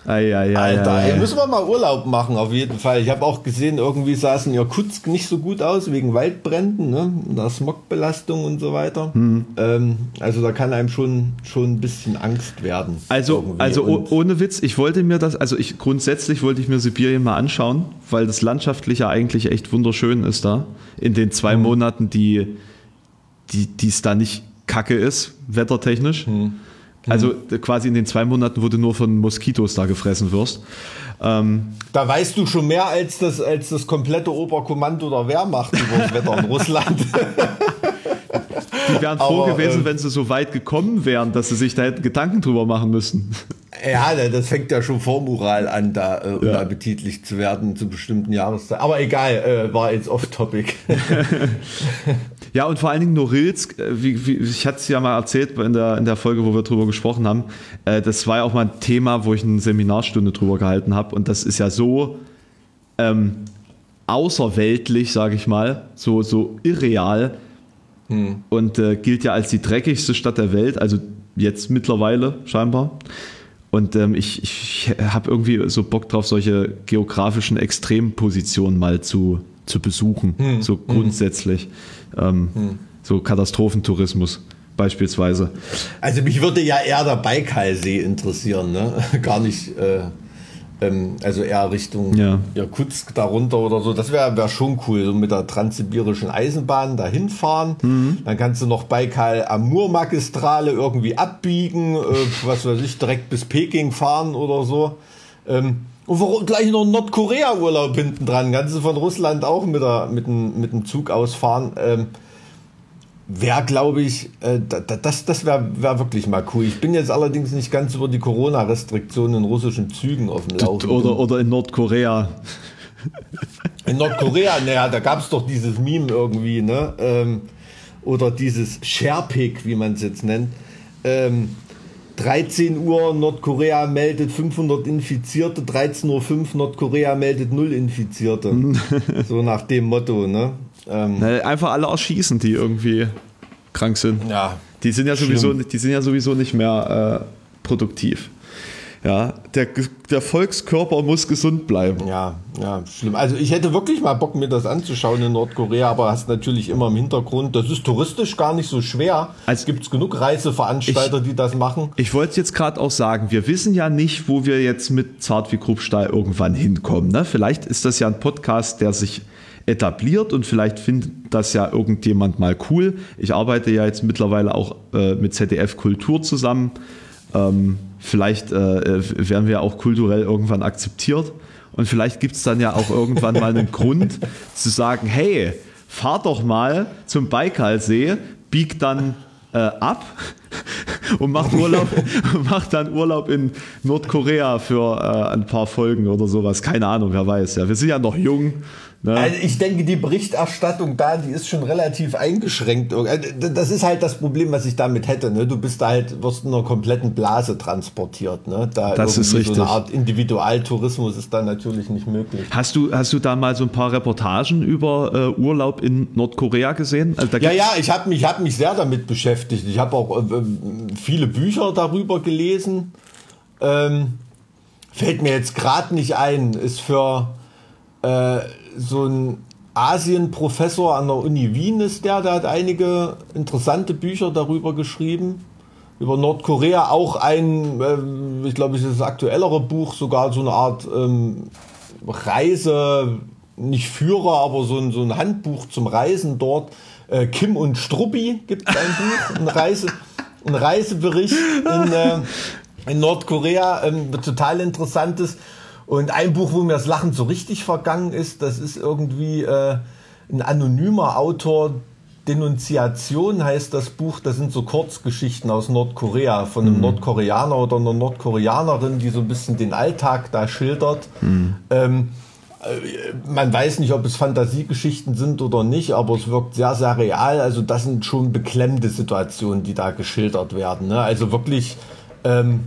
Ei, ei, ei, Alter, ei, ei. müssen wir mal Urlaub machen, auf jeden Fall. Ich habe auch gesehen, irgendwie sah es in Irkutsk nicht so gut aus, wegen Waldbränden, ne? Der Smogbelastung und so weiter. Hm. Ähm, also da kann einem schon, schon ein bisschen Angst werden. Also, irgendwie. also oh- Und- ohne Witz, ich wollte mir das, also ich grundsätzlich wollte ich mir Sibirien mal anschauen, weil das landschaftlich ja eigentlich echt wunderschön ist da. In den zwei Mhm. Monaten, die die die es da nicht kacke ist, wettertechnisch. Mhm. Also äh, quasi in den zwei Monaten, wo du nur von Moskitos da gefressen wirst. Ähm, Da weißt du schon mehr als das, als das komplette Oberkommando der Wehrmacht über das Wetter in Russland. die wären froh Aber, gewesen, äh, wenn sie so weit gekommen wären, dass sie sich da hätten Gedanken drüber machen müssen. ja, das fängt ja schon vor Mural an, da äh, unappetitlich zu werden zu bestimmten Jahreszeiten. Aber egal, äh, war jetzt off-topic. Ja, und vor allen Dingen Norilsk, äh, wie, wie, ich hatte es ja mal erzählt in der, in der Folge, wo wir drüber gesprochen haben, äh, das war ja auch mal ein Thema, wo ich eine Seminarstunde drüber gehalten habe. Und das ist ja so ähm, außerweltlich, sage ich mal, so, so irreal und äh, gilt ja als die dreckigste Stadt der Welt, also jetzt mittlerweile scheinbar. Und ähm, ich, ich habe irgendwie so Bock drauf, solche geografischen Extrempositionen mal zu, zu besuchen, so grundsätzlich. Ähm, So Katastrophentourismus beispielsweise. Also mich würde ja eher der Baikalsee interessieren, ne? Gar nicht, äh, ähm, also eher Richtung Ja. Irkutsk darunter oder so. Das wäre wär schon cool, so mit der transsibirischen Eisenbahn dahin fahren. Mhm. Dann kannst du noch Baikal-Amur-Magistrale irgendwie abbiegen, äh, was weiß ich, direkt bis Peking fahren oder so. Ähm, und warum gleich noch Nordkorea-Urlaub hinten dran? Kannst du von Russland auch mit, der, mit, dem, mit dem Zug ausfahren? Ähm, Wäre, glaube ich, äh, da- da- das, das wäre wär wirklich mal cool. Ich bin jetzt allerdings nicht ganz über die Corona-Restriktionen in russischen Zügen auf dem Laufen. Oder, oder in Nordkorea. In Nordkorea, naja, da gab es doch dieses Meme irgendwie, ne? Ähm, oder dieses Sherpik, wie man es jetzt nennt. Ähm, 13 Uhr Nordkorea meldet 500 Infizierte, 13.05 Uhr Nordkorea meldet 0 Infizierte. so nach dem Motto, ne? Ähm, Na, Einfach alle erschießen, die irgendwie krank sind. ja, Die sind ja sowieso, Schlimm. die sind ja sowieso nicht mehr äh, produktiv. Ja, der, der Volkskörper muss gesund bleiben. Ja, ja, schlimm. Also ich hätte wirklich mal Bock, mir das anzuschauen in Nordkorea, aber hast natürlich immer im Hintergrund, das ist touristisch gar nicht so schwer. Also- es gibt genug Reiseveranstalter, die das machen. Ich wollte jetzt gerade auch sagen, wir wissen ja nicht, wo wir jetzt mit Zart wie Kruppstahl irgendwann hinkommen. Ne? Vielleicht ist das ja ein Podcast, der sich etabliert und vielleicht findet das ja irgendjemand mal cool. Ich arbeite ja jetzt mittlerweile auch äh, mit ZDF Kultur zusammen. Ähm, vielleicht äh, werden wir auch kulturell irgendwann akzeptiert und vielleicht gibt es dann ja auch irgendwann mal einen Grund zu sagen, hey, fahr doch mal zum Baikalsee, bieg dann äh, ab und macht Urlaub, macht dann Urlaub in Nordkorea für äh, ein paar Folgen oder sowas. Keine Ahnung, wer weiß. Ja, wir sind ja noch jung. Ne? Also ich denke, die Berichterstattung da, die ist schon relativ eingeschränkt. Also Das ist halt das Problem, was ich damit hätte. Ne? Du bist da halt, wirst in einer kompletten Blase transportiert. Ne? Da Das ist irgendwie So richtig. eine Art Individualtourismus ist da natürlich nicht möglich. Hast du, hast du da mal so ein paar Reportagen über äh, Urlaub in Nordkorea gesehen? Also Ja, ja, ich habe mich, hab mich sehr damit beschäftigt. Ich habe auch äh, viele Bücher darüber gelesen. Ähm, fällt mir jetzt gerade nicht ein. Ist für äh, so ein Asienprofessor an der Uni Wien ist der, der hat einige interessante Bücher darüber geschrieben. Über Nordkorea auch ein, ähm, ich glaube, es ist das aktuellere Buch, sogar so eine Art ähm, Reise, nicht Führer, aber so ein, so ein Handbuch zum Reisen dort. Äh, Kim und Struppi gibt es ein Buch, ein, Reise, ein Reisebericht in, äh, in Nordkorea, ähm, total interessantes. Und ein Buch, wo mir das Lachen so richtig vergangen ist, das ist irgendwie äh, ein anonymer Autor, Denunziation heißt das Buch, das sind so Kurzgeschichten aus Nordkorea von einem Nordkoreaner oder einer Nordkoreanerin, die so ein bisschen den Alltag da schildert. Ähm, äh, man weiß nicht, ob es Fantasiegeschichten sind oder nicht, aber es wirkt sehr, sehr real. Also das sind schon beklemmende Situationen, die da geschildert werden. Ne? Also wirklich ähm,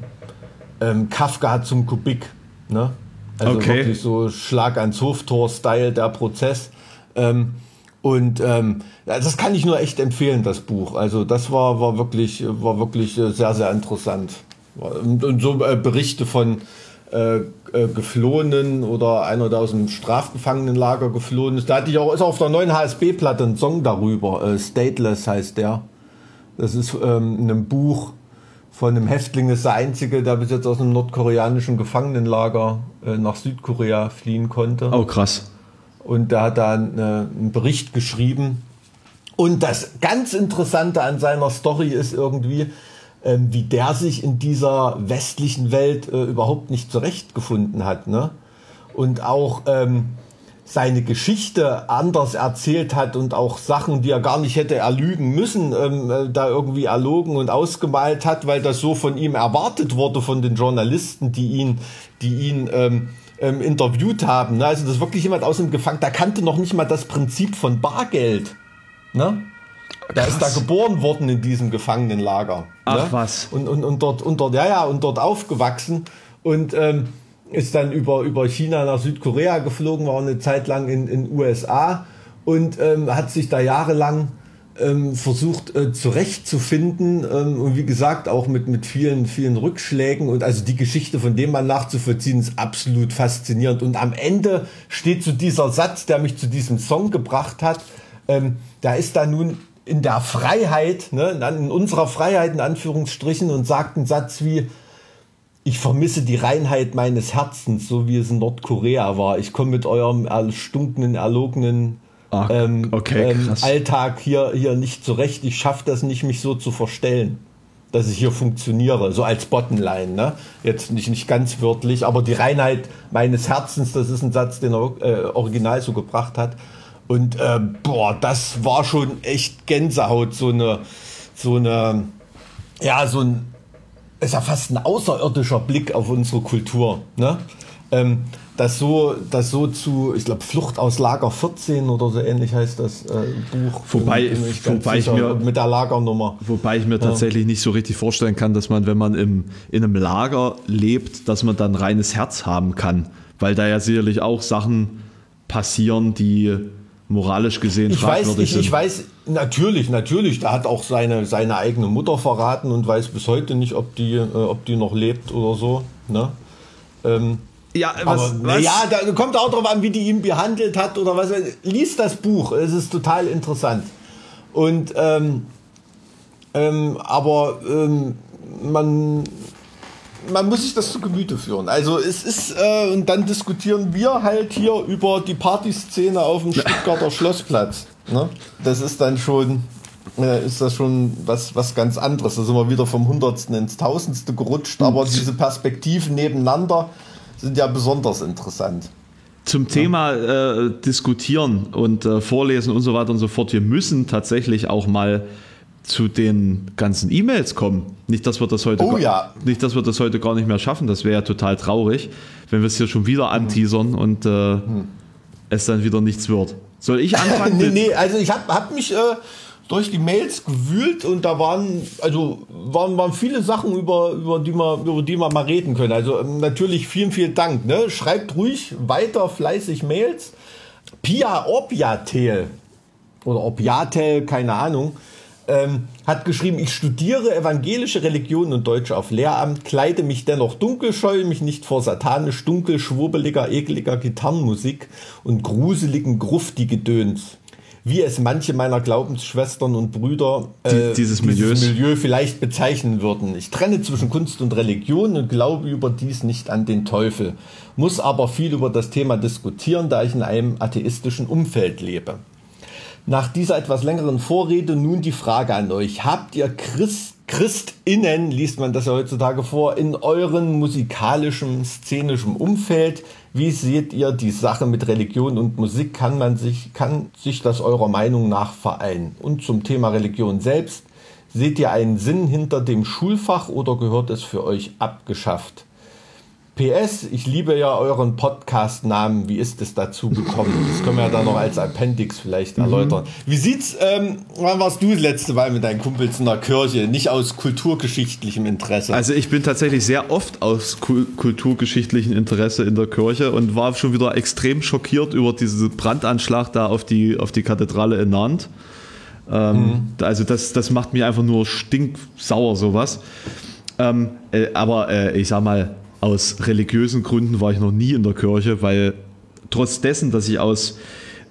ähm, Kafka zum Kubik. Ne? Also Okay. wirklich so Schlag ans Hoftor-Style, der Prozess. Ähm, und ähm, ja, das kann ich nur echt empfehlen, das Buch. Also das war, war wirklich, war wirklich sehr, sehr interessant. Und, und so äh, Berichte von äh, äh, geflohenen oder einer, der aus dem Strafgefangenenlager geflohen ist. Da hatte ich auch, ist auf der neuen HSB-Platte ein Song darüber. Äh, Stateless heißt der. Das ist ähm, in einem Buch von einem Häftling, ist der einzige, der bis jetzt aus einem nordkoreanischen Gefangenenlager äh, nach Südkorea fliehen konnte. Oh, krass. Und der hat da einen, äh, einen Bericht geschrieben. Und das ganz Interessante an seiner Story ist irgendwie, ähm, wie der sich in dieser westlichen Welt äh, überhaupt nicht zurechtgefunden hat. Ne? Und auch ähm, seine Geschichte anders erzählt hat und auch Sachen, die er gar nicht hätte erlügen müssen, ähm, äh, da irgendwie erlogen und ausgemalt hat, weil das so von ihm erwartet wurde von den Journalisten, die ihn, die ihn ähm, ähm, interviewt haben. Ne? Also das ist wirklich jemand aus dem Gefangenen, der kannte noch nicht mal das Prinzip von Bargeld. Ne? Der ist da geboren worden in diesem Gefangenenlager. Ach ne? was. Und, und, und, dort, und, dort, ja, ja, und dort aufgewachsen. Und ähm, ist dann über, über China nach Südkorea geflogen, war eine Zeit lang in den USA und ähm, hat sich da jahrelang ähm, versucht äh, zurechtzufinden ähm, und wie gesagt auch mit, mit vielen, vielen Rückschlägen und also die Geschichte von dem man nachzuvollziehen ist absolut faszinierend. Und am Ende steht so dieser Satz, der mich zu diesem Song gebracht hat, ähm, da ist da nun in der Freiheit, ne, in unserer Freiheit in Anführungsstrichen und sagt einen Satz wie, ich vermisse die Reinheit meines Herzens, so wie es in Nordkorea war. Ich komme mit eurem erstunkenen, erlogenen ähm, okay, ähm. Alltag hier, hier nicht zurecht. Ich schaffe das nicht, mich so zu verstellen, dass ich hier funktioniere, so als Bottomline. Ne? Jetzt nicht, nicht ganz wörtlich, aber die Reinheit meines Herzens, das ist ein Satz, den er äh, original so gebracht hat. Und äh, boah, das war schon echt Gänsehaut, so eine, so eine, ja, so ein, ist ja fast ein außerirdischer Blick auf unsere Kultur. Ne? Ähm, das so, das so zu, ich glaube, Flucht aus Lager 14 oder so ähnlich heißt das äh, Buch. Wobei- Bin nicht ganz wobei ich mir- mit der Lagernummer. Wobei ich mir tatsächlich nicht so richtig vorstellen kann, dass man, wenn man im, in einem Lager lebt, dass man dann reines Herz haben kann. Weil da ja sicherlich auch Sachen passieren, die moralisch gesehen Ich weiß, ich, sind. ich weiß, natürlich, natürlich, da hat auch seine, seine eigene Mutter verraten und weiß bis heute nicht, ob die, äh, ob die noch lebt oder so. Ne? Ähm, ja, Aber naja, da kommt auch drauf an, wie die ihn behandelt hat oder was. Lies das Buch, es ist total interessant. Und ähm, ähm, aber ähm, man man muss sich das zu Gemüte führen. Also es ist äh, und dann diskutieren wir halt hier über die Partyszene auf dem Stuttgarter Schlossplatz. Ne? Das ist dann schon äh, ist das schon was was ganz anderes. Da sind wir wieder vom Hundertsten ins Tausendste gerutscht. Aber diese Perspektiven nebeneinander sind ja besonders interessant. Zum Thema äh, diskutieren und äh, vorlesen und so weiter und so fort. Wir müssen tatsächlich auch mal zu den ganzen E-Mails kommen. Nicht, dass wir das heute Oh gar- ja. nicht, dass wir das heute gar nicht mehr schaffen. Das wäre ja total traurig, wenn wir es hier schon wieder anteasern und äh, es dann wieder nichts wird. Soll ich anfangen? nee, nee, also ich habe hab mich äh, durch die Mails gewühlt und da waren also waren, waren viele Sachen über über die wir über die wir mal reden können. Also ähm, natürlich vielen vielen Dank. Ne? Schreibt ruhig weiter fleißig Mails. Pia Opiatel oder Opiatel, keine Ahnung, ähm, hat geschrieben, ich studiere evangelische Religion und Deutsch auf Lehramt, kleide mich dennoch dunkel, scheue mich nicht vor satanisch dunkel, schwurbeliger, ekeliger Gitarrenmusik und gruseligen Grufti-Gedöns. Wie es manche meiner Glaubensschwestern und Brüder äh, Die- dieses Milieus. Milieu vielleicht bezeichnen würden. Ich trenne zwischen Kunst und Religion und glaube überdies nicht an den Teufel, muss aber viel über das Thema diskutieren, da ich in einem atheistischen Umfeld lebe. Nach dieser etwas längeren Vorrede nun die Frage an euch. Habt ihr Christ, Christinnen, liest man das ja heutzutage vor, in eurem musikalischen, szenischen Umfeld? Wie seht ihr die Sache mit Religion und Musik? Kann man sich, kann sich das eurer Meinung nach vereinen? Und zum Thema Religion selbst. Seht ihr einen Sinn hinter dem Schulfach oder gehört es für euch abgeschafft? PS, ich liebe ja euren Podcast-Namen. Wie ist es dazu gekommen? Das können wir ja dann noch als Appendix vielleicht erläutern. Wie sieht's, ähm, wann warst du das letzte Mal mit deinen Kumpels in der Kirche? Nicht aus kulturgeschichtlichem Interesse. Also ich bin tatsächlich sehr oft aus kul- kulturgeschichtlichem Interesse in der Kirche und war schon wieder extrem schockiert über diesen Brandanschlag da auf die, auf die Kathedrale in Nantes. Ähm, Also das, das macht mich einfach nur stinksauer, sowas. Ähm, äh, aber äh, ich sag mal, aus religiösen Gründen war ich noch nie in der Kirche, weil trotz dessen, dass ich aus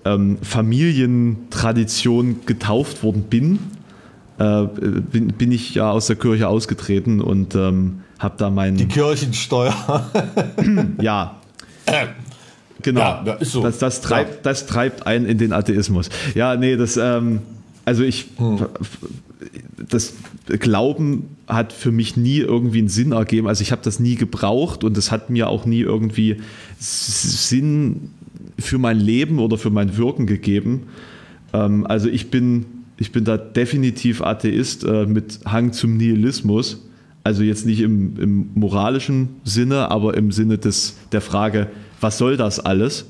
ähm, Familientradition getauft worden bin, äh, bin, bin ich ja aus der Kirche ausgetreten und ähm, habe da meinen. Die Kirchensteuer. ja. Genau. Ja, so. das, das, treibt, das treibt einen in den Atheismus. Ja, nee, das, ähm, also ich, das Glauben hat für mich nie irgendwie einen Sinn ergeben. Also ich habe das nie gebraucht und es hat mir auch nie irgendwie Sinn für mein Leben oder für mein Wirken gegeben. Ähm, also ich bin, ich bin da definitiv Atheist äh, mit Hang zum Nihilismus. Also jetzt nicht im, im moralischen Sinne, aber im Sinne des, der Frage, was soll das alles?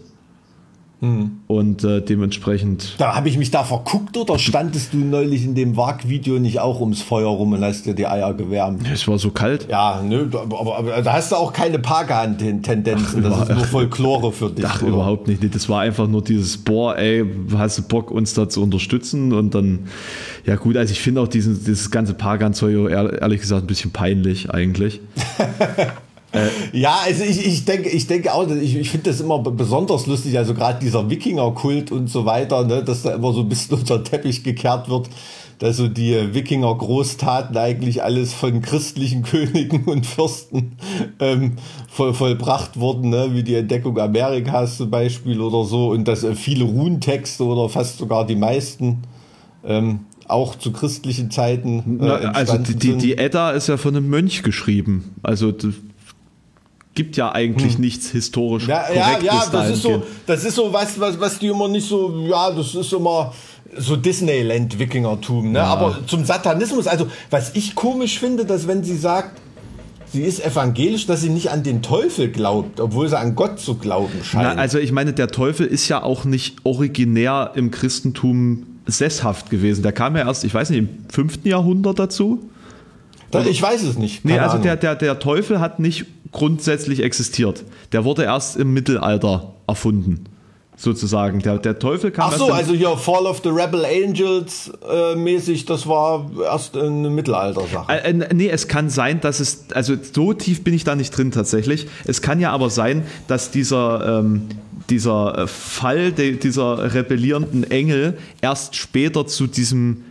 Und äh, dementsprechend. Da habe ich mich da verguckt oder standest du neulich in dem Wag-Video nicht auch ums Feuer rum und hast dir die Eier gewärmt? Es war so kalt. Ja, nö, aber, aber, aber da hast du auch keine Pagan-Tendenzen. Das ist nur Folklore für dich. Ach, oder? überhaupt nicht. Nee, Das war einfach nur dieses, boah, ey, hast du Bock, uns da zu unterstützen? Und dann, ja gut, also ich finde auch diesen, dieses ganze ehr- ehrlich gesagt ein bisschen peinlich eigentlich. Ja, also ich, ich denke, ich denke auch, ich, ich finde das immer besonders lustig, also gerade dieser Wikingerkult und so weiter, ne, dass da immer so ein bisschen unter Teppich gekehrt wird, dass so die Wikinger-Großtaten eigentlich alles von christlichen Königen und Fürsten ähm, voll, vollbracht wurden, ne, wie die Entdeckung Amerikas zum Beispiel oder so, und dass äh, viele Runentexte oder fast sogar die meisten ähm, auch zu christlichen Zeiten äh, Na, also die, die, die Edda ist ja von einem Mönch geschrieben. Also gibt ja eigentlich nichts historisch Hm. Ja, ja, Korrektes ja, das ist so, das ist so was, was, was die immer nicht so, ja, das ist immer so Disneyland-Wikingertum, ne? Aber zum Satanismus, also was ich komisch finde, dass wenn sie sagt, sie ist evangelisch, dass sie nicht an den Teufel glaubt, obwohl sie an Gott zu glauben scheint. Na, also ich meine, der Teufel ist ja auch nicht originär im Christentum sesshaft gewesen. Der kam ja erst, ich weiß nicht, im 5. Jahrhundert dazu. Da- ich weiß es nicht. Nee, keine also Ahnung. der, der, der Teufel hat nicht grundsätzlich existiert. Der wurde erst im Mittelalter erfunden, sozusagen. Der, der Teufel kam Ach so, also hier Fall of the Rebel Angels äh, mäßig, das war erst eine Mittelalter-Sache. Äh, äh, nee, es kann sein, dass es, also so tief bin ich da nicht drin tatsächlich. Es kann ja aber sein, dass dieser, ähm, dieser äh, Fall de, dieser rebellierenden Engel erst später zu diesem,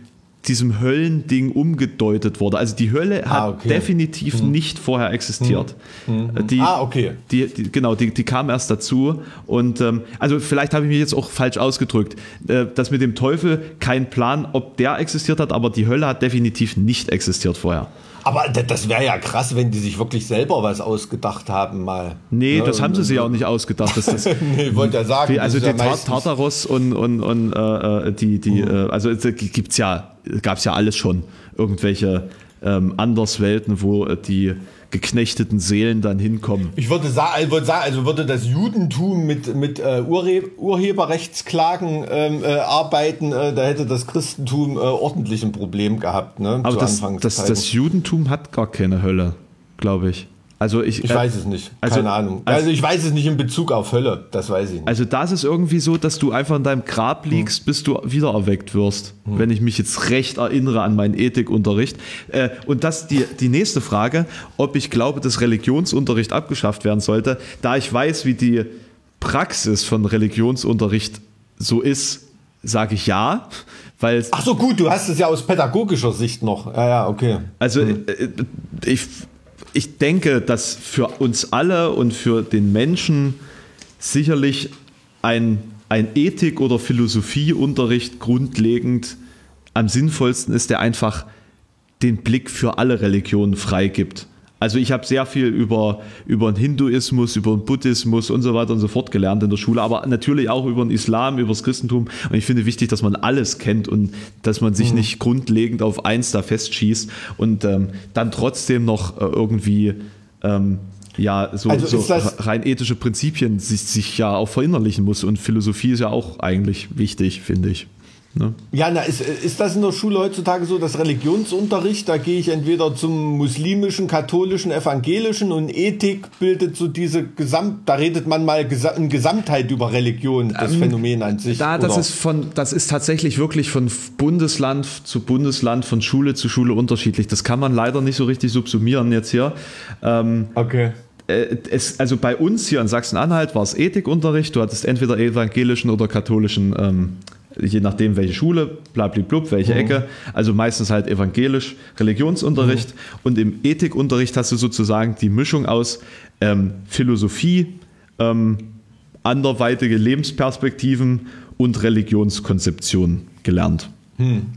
diesem Höllending umgedeutet wurde. Also die Hölle hat Ah, okay. definitiv nicht vorher existiert. Äh, Die, Ah, okay. Die, die, genau, die, die kam erst dazu. Und ähm, also vielleicht habe ich mich jetzt auch falsch ausgedrückt. Äh, das mit dem Teufel, kein Plan, ob der existiert hat, aber die Hölle hat definitiv nicht existiert vorher. Aber das wäre ja krass, wenn die sich wirklich selber was ausgedacht haben mal. Nee, Ne, das haben sie sich auch nicht ausgedacht. Das, das, nee, ich wollte ja sagen. also die ja Tartaros und, und, und äh, äh, die, die äh, also es gibt's ja, gab's ja alles schon. Irgendwelche ähm, Anderswelten, wo äh, die geknechteten Seelen dann hinkommen. Ich würde sagen, also würde das Judentum mit, mit äh, Urhe Urheberrechtsklagen ähm, äh, arbeiten, äh, da hätte das Christentum äh, ordentlich ein Problem gehabt. Ne, Aber das, das, das Judentum hat gar keine Hölle, glaube ich. Also ich, ich äh, weiß es nicht, also- keine Ahnung. also- ich weiß es nicht in Bezug auf Hölle, das weiß ich nicht. Also da ist irgendwie so, dass du einfach in deinem Grab liegst, bis du wiedererweckt wirst. Wenn ich mich jetzt recht erinnere an meinen Ethikunterricht. Äh, und das die, die nächste Frage, ob ich glaube, dass Religionsunterricht abgeschafft werden sollte. Da ich weiß, wie die Praxis von Religionsunterricht so ist, sage ich ja. Weil Ach so, gut, du hast es ja aus pädagogischer Sicht noch. Ja, ja, okay. Also äh, ich, ich denke, dass für uns alle und für den Menschen sicherlich ein, ein Ethik- oder Philosophieunterricht grundlegend am sinnvollsten ist, der einfach den Blick für alle Religionen freigibt. Also ich habe sehr viel über, über den Hinduismus, über den Buddhismus und so weiter und so fort gelernt in der Schule, aber natürlich auch über den Islam, über das Christentum. Und ich finde wichtig, dass man alles kennt und dass man sich nicht grundlegend auf eins da festschießt und ähm, dann trotzdem noch äh, irgendwie ähm, ja, so, Also so rein ethische Prinzipien sich, sich ja auch verinnerlichen muss. Und Philosophie ist ja auch eigentlich wichtig, finde ich. Ne? Ja, na, ist, ist das in der Schule heutzutage so, dass Religionsunterricht, da gehe ich entweder zum muslimischen, katholischen, evangelischen und Ethik bildet so diese Gesamt, da redet man mal in Gesamtheit über Religion, das Phänomen an sich. Ähm, Da, das oder? ist von, das ist tatsächlich wirklich von Bundesland zu Bundesland, von Schule zu Schule unterschiedlich. Das kann man leider nicht so richtig subsumieren jetzt hier. Ähm, Okay. äh, es, also bei uns hier in Sachsen-Anhalt war es Ethikunterricht. Du hattest entweder evangelischen oder katholischen, ähm, je nachdem welche Schule, blablablub, welche mhm. Ecke. Also meistens halt evangelisch, Religionsunterricht. Mhm. Und im Ethikunterricht hast du sozusagen die Mischung aus ähm, Philosophie, ähm, anderweitige Lebensperspektiven und Religionskonzeption gelernt. Mhm.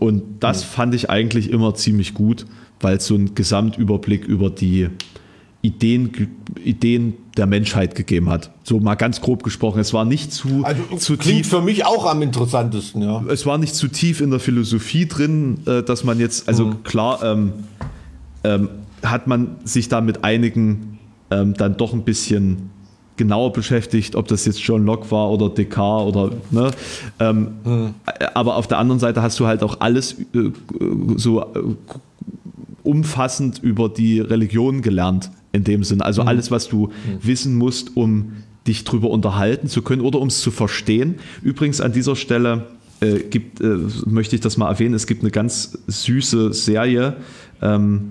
Und das fand ich eigentlich immer ziemlich gut, weil es so einen Gesamtüberblick über die Ideen, Ideen der Menschheit gegeben hat. So mal ganz grob gesprochen. Es war nicht zu, also, zu klingt tief. für mich auch am interessantesten, ja. Es war nicht zu tief in der Philosophie drin, äh, dass man jetzt, also mhm. klar, ähm, ähm, hat man sich da mit einigen ähm, dann doch ein bisschen genauer beschäftigt, ob das jetzt John Locke war oder Descartes oder ne. Ähm, mhm. Aber auf der anderen Seite hast du halt auch alles äh, so äh, umfassend über die Religion gelernt in dem Sinn. Also mhm. alles, was du mhm. wissen musst, um dich drüber unterhalten zu können oder um es zu verstehen. Übrigens an dieser Stelle äh, gibt, äh, möchte ich das mal erwähnen, es gibt eine ganz süße Serie, ähm,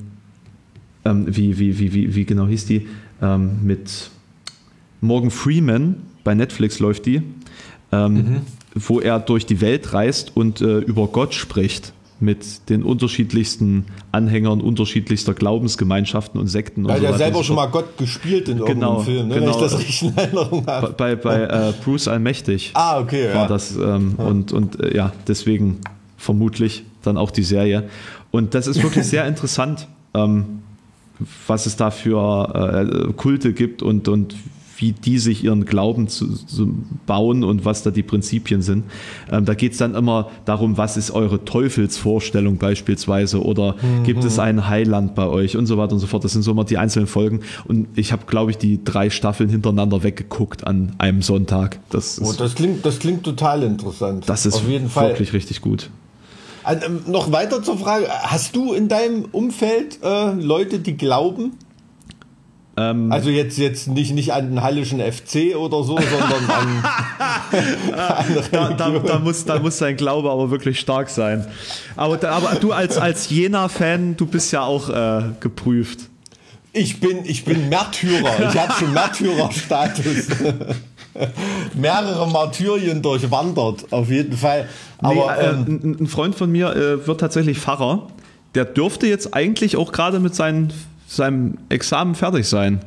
ähm, wie, wie, wie, wie, wie genau hieß die, ähm, mit Morgan Freeman, bei Netflix läuft die, ähm, mhm. wo er durch die Welt reist und äh, über Gott spricht mit den unterschiedlichsten Anhängern unterschiedlichster Glaubensgemeinschaften und Sekten. Weil und so der selber schon mal Gott gespielt in genau, irgendeinem Film, ne? genau. wenn ich das richtig in Erinnerung habe. Bei, bei äh, Bruce Allmächtig ah, okay, war ja. das ähm, ja. und, und äh, ja, deswegen vermutlich dann auch die Serie. Und das ist wirklich sehr interessant, ähm, was es da für äh, Kulte gibt und, und wie die sich ihren Glauben zu, zu bauen und was da die Prinzipien sind. Ähm, da geht es dann immer darum, was ist eure Teufelsvorstellung beispielsweise oder mhm. gibt es ein Heiland bei euch und so weiter und so fort. Das sind so immer die einzelnen Folgen. Und ich habe, glaube ich, die drei Staffeln hintereinander weggeguckt an einem Sonntag. Das, oh, das, klingt, das klingt total interessant. Das ist Auf jeden Fall. wirklich richtig gut. Ähm, noch weiter zur Frage, hast du in deinem Umfeld äh, Leute, die glauben? Ähm, also jetzt, jetzt nicht, nicht an den Hallischen FC oder so, sondern an, an da, da, da, muss, da muss dein Glaube aber wirklich stark sein. Aber, aber du als, als Jena-Fan, du bist ja auch äh, geprüft. Ich bin, ich bin Märtyrer. Ich habe schon Märtyrerstatus. Mehrere Martyrien durchwandert, auf jeden Fall. Aber nee, äh, ähm, ein Freund von mir äh, wird tatsächlich Pfarrer. Der dürfte jetzt eigentlich auch gerade mit seinen seinem Examen fertig sein.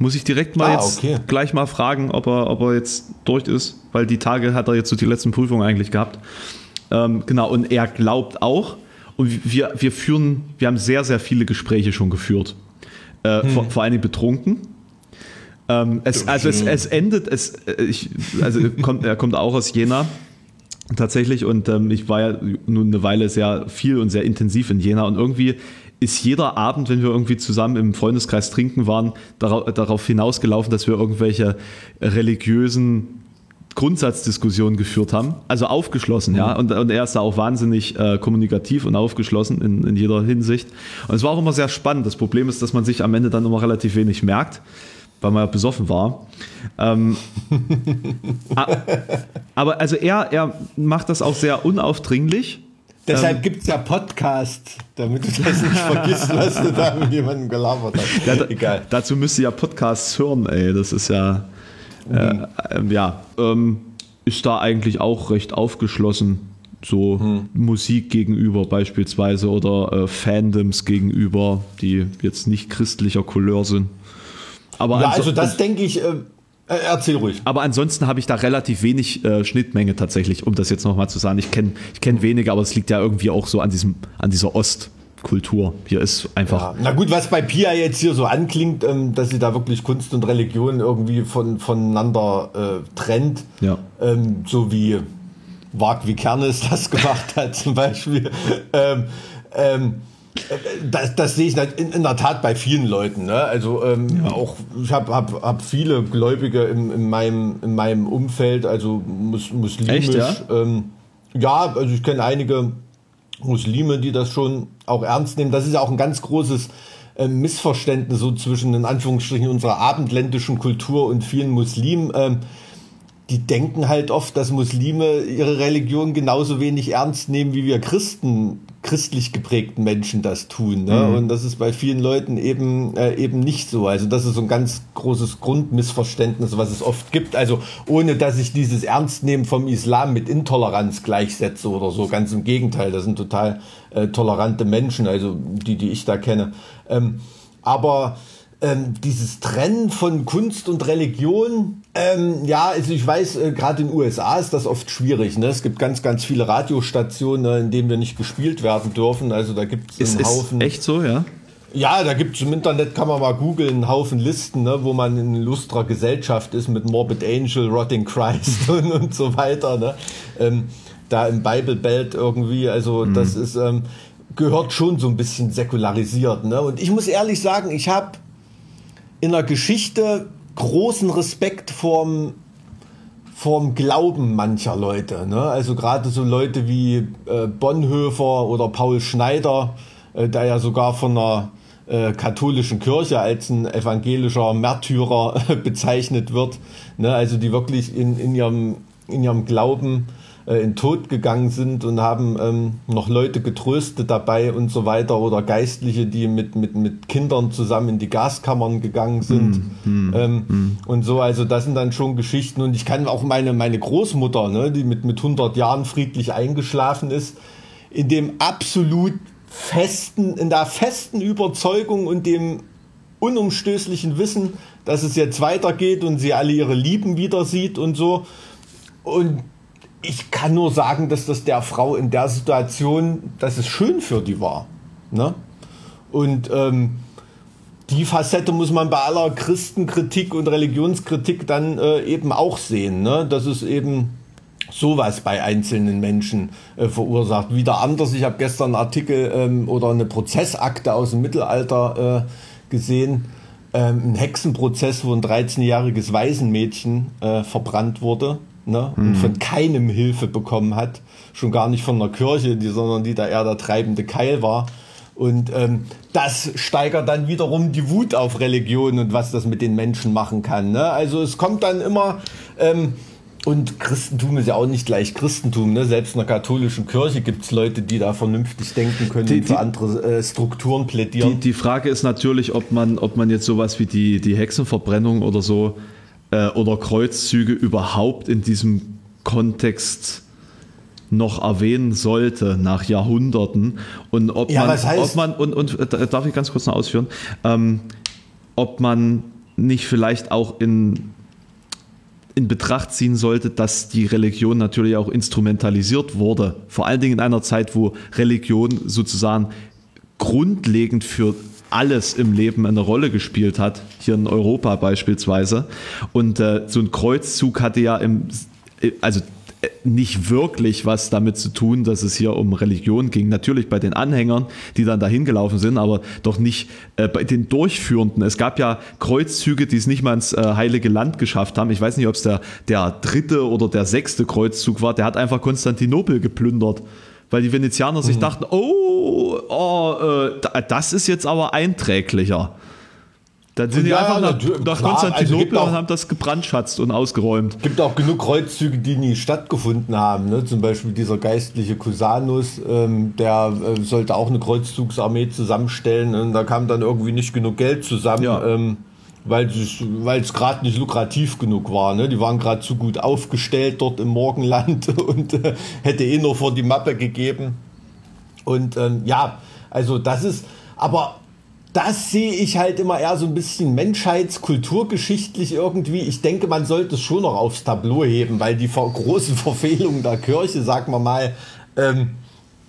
Muss ich direkt mal ah, jetzt okay. gleich mal fragen, ob er, ob er jetzt durch ist, weil die Tage hat er jetzt so die letzten Prüfungen eigentlich gehabt. Ähm, genau, und er glaubt auch, und wir, wir führen, wir haben sehr, sehr viele Gespräche schon geführt. Äh, hm. vor, vor allem betrunken. Ähm, es, also es, es endet, es, äh, ich, also kommt, er kommt auch aus Jena tatsächlich und ähm, ich war ja nun eine Weile sehr viel und sehr intensiv in Jena und irgendwie ist jeder Abend, wenn wir irgendwie zusammen im Freundeskreis trinken waren, darauf, darauf hinausgelaufen, dass wir irgendwelche religiösen Grundsatzdiskussionen geführt haben, also aufgeschlossen, mhm. ja. Und, und, er ist da auch wahnsinnig äh, kommunikativ und aufgeschlossen in, in, jeder Hinsicht. Und es war auch immer sehr spannend. Das Problem ist, dass man sich am Ende dann immer relativ wenig merkt, weil man ja besoffen war. Ähm, aber also er, er macht das auch sehr unaufdringlich Deshalb ähm, gibt es ja Podcast, damit du das nicht vergisst, was du da mit jemandem gelabert hast. Ja, da, Egal. Dazu müsst ihr ja Podcasts hören, ey. Das ist ja. Äh, mhm. Äh, ja, ähm, ist da eigentlich auch recht aufgeschlossen. So mhm. Musik gegenüber beispielsweise oder äh, Fandoms gegenüber, die jetzt nicht christlicher Couleur sind. Aber ja, also das denke ich, äh, äh, erzähl ruhig. Aber ansonsten habe ich da relativ wenig äh, Schnittmenge tatsächlich, um das jetzt nochmal zu sagen. Ich kenne ich kenn wenige, aber es liegt ja irgendwie auch so an, diesem, an dieser Ostkultur. Hier ist einfach. Ja. Na gut, was bei Pia jetzt hier so anklingt, ähm, dass sie da wirklich Kunst und Religion irgendwie von, voneinander äh, trennt. Ja. Ähm, so wie Wag wie Kernes das gemacht hat, zum Beispiel. ähm, ähm das, das sehe ich in, in, der Tat bei vielen Leuten. Ne? Also ähm, ja. auch ich habe hab, hab viele Gläubige in, in, meinem, in meinem Umfeld, also mus, muslimisch. Echt, ja? Ähm, ja, also ich kenne einige Muslime, die das schon auch ernst nehmen. Das ist ja auch ein ganz großes äh, Missverständnis so zwischen in Anführungsstrichen unserer abendländischen Kultur und vielen Muslimen. Ähm, die denken halt oft, dass Muslime ihre Religion genauso wenig ernst nehmen, wie wir Christen christlich geprägten Menschen das tun. Ne? Mhm. Und das ist bei vielen Leuten eben, äh, eben nicht so. Also das ist so ein ganz großes Grundmissverständnis, was es oft gibt. Also ohne, dass ich dieses Ernstnehmen vom Islam mit Intoleranz gleichsetze oder so. Ganz im Gegenteil, das sind total äh, tolerante Menschen, also die, die ich da kenne. Ähm, aber ähm, dieses Trennen von Kunst und Religion, ähm, ja, also ich weiß, äh, gerade in den USA ist das oft schwierig. Ne? Es gibt ganz, ganz viele Radiostationen, äh, in denen wir nicht gespielt werden dürfen. Also da gibt es einen Haufen. Ist echt so, ja? Ja, da gibt es im Internet, kann man mal googeln, einen Haufen Listen, ne, wo man in illustrer Gesellschaft ist mit Morbid Angel, Rotting Christ und, und so weiter. Ne? Ähm, da im Bible Belt irgendwie, also mhm. das ist, ähm, gehört schon so ein bisschen säkularisiert. Ne? Und ich muss ehrlich sagen, ich habe in der Geschichte großen Respekt vorm, vorm Glauben mancher Leute. Ne? Also gerade so Leute wie äh, Bonhoeffer oder Paul Schneider, äh, der ja sogar von einer äh, katholischen Kirche als ein evangelischer Märtyrer bezeichnet wird. Ne? Also die wirklich in, in, ihrem, in ihrem Glauben äh, in Tod gegangen sind und haben ähm, noch Leute getröstet dabei und so weiter oder Geistliche, die mit, mit, mit Kindern zusammen in die Gaskammern gegangen sind mm, mm, ähm, mm. und so. Also das sind dann schon Geschichten und ich kann auch meine, meine Großmutter, ne, die mit, mit 100 Jahren friedlich eingeschlafen ist, in dem absolut festen, in der festen Überzeugung und dem unumstößlichen Wissen, dass es jetzt weitergeht und sie alle ihre Lieben wieder sieht und so. Und ich kann nur sagen, dass das der Frau in der Situation, dass es schön für die war. Ne? Und ähm, die Facette muss man bei aller Christenkritik und Religionskritik dann äh, eben auch sehen, ne? dass es eben sowas bei einzelnen Menschen äh, verursacht. Wieder anders, ich habe gestern einen Artikel ähm, oder eine Prozessakte aus dem Mittelalter äh, gesehen, ähm, ein Hexenprozess, wo ein 13-jähriges Waisenmädchen äh, verbrannt wurde ne? und mhm. von keinem Hilfe bekommen hat, schon gar nicht von der Kirche, die, sondern die da eher der treibende Keil war. Und ähm, das steigert dann wiederum die Wut auf Religion und was das mit den Menschen machen kann. Ne? Also es kommt dann immer, ähm, und Christentum ist ja auch nicht gleich Christentum. Ne? Selbst in der katholischen Kirche gibt es Leute, die da vernünftig denken können die, und für andere äh, Strukturen plädieren. Die, die Frage ist natürlich, ob man, ob man jetzt sowas wie die, die Hexenverbrennung oder so äh, oder Kreuzzüge überhaupt in diesem Kontext noch erwähnen sollte nach Jahrhunderten und ob ja, man, ob man und, und äh, darf ich ganz kurz noch ausführen, ähm, ob man nicht vielleicht auch in in Betracht ziehen sollte, dass die Religion natürlich auch instrumentalisiert wurde. Vor allen Dingen in einer Zeit, wo Religion sozusagen grundlegend für alles im Leben eine Rolle gespielt hat, hier in Europa beispielsweise. Und äh, so ein Kreuzzug hatte ja im, also äh, nicht wirklich was damit zu tun, dass es hier um Religion ging. Natürlich bei den Anhängern, die dann dahin gelaufen sind, aber doch nicht äh, bei den Durchführenden. Es gab ja Kreuzzüge, die es nicht mal ins äh, Heilige Land geschafft haben. Ich weiß nicht, ob es der, der dritte oder der sechste Kreuzzug war. Der hat einfach Konstantinopel geplündert weil die Venezianer sich mhm. dachten, oh, oh äh, das ist jetzt aber einträglicher. Dann sind ja, die einfach nach, nach klar, Konstantinopel also und haben das gebrandschatzt und ausgeräumt. Es gibt auch genug Kreuzzüge, die nie stattgefunden haben. Ne? Zum Beispiel dieser geistliche Cusanus, ähm, der äh, sollte auch eine Kreuzzugsarmee zusammenstellen und da kam dann irgendwie nicht genug Geld zusammen. Ja. Ähm, weil es gerade nicht lukrativ genug war. Ne? Die waren gerade zu gut aufgestellt dort im Morgenland und äh, hätte eh nur vor die Mappe gegeben. Und ähm, ja, also das ist, aber das sehe ich halt immer eher so ein bisschen menschheitskulturgeschichtlich irgendwie. Ich denke, man sollte es schon noch aufs Tableau heben, weil die großen Verfehlungen der Kirche, sagen wir mal, ähm,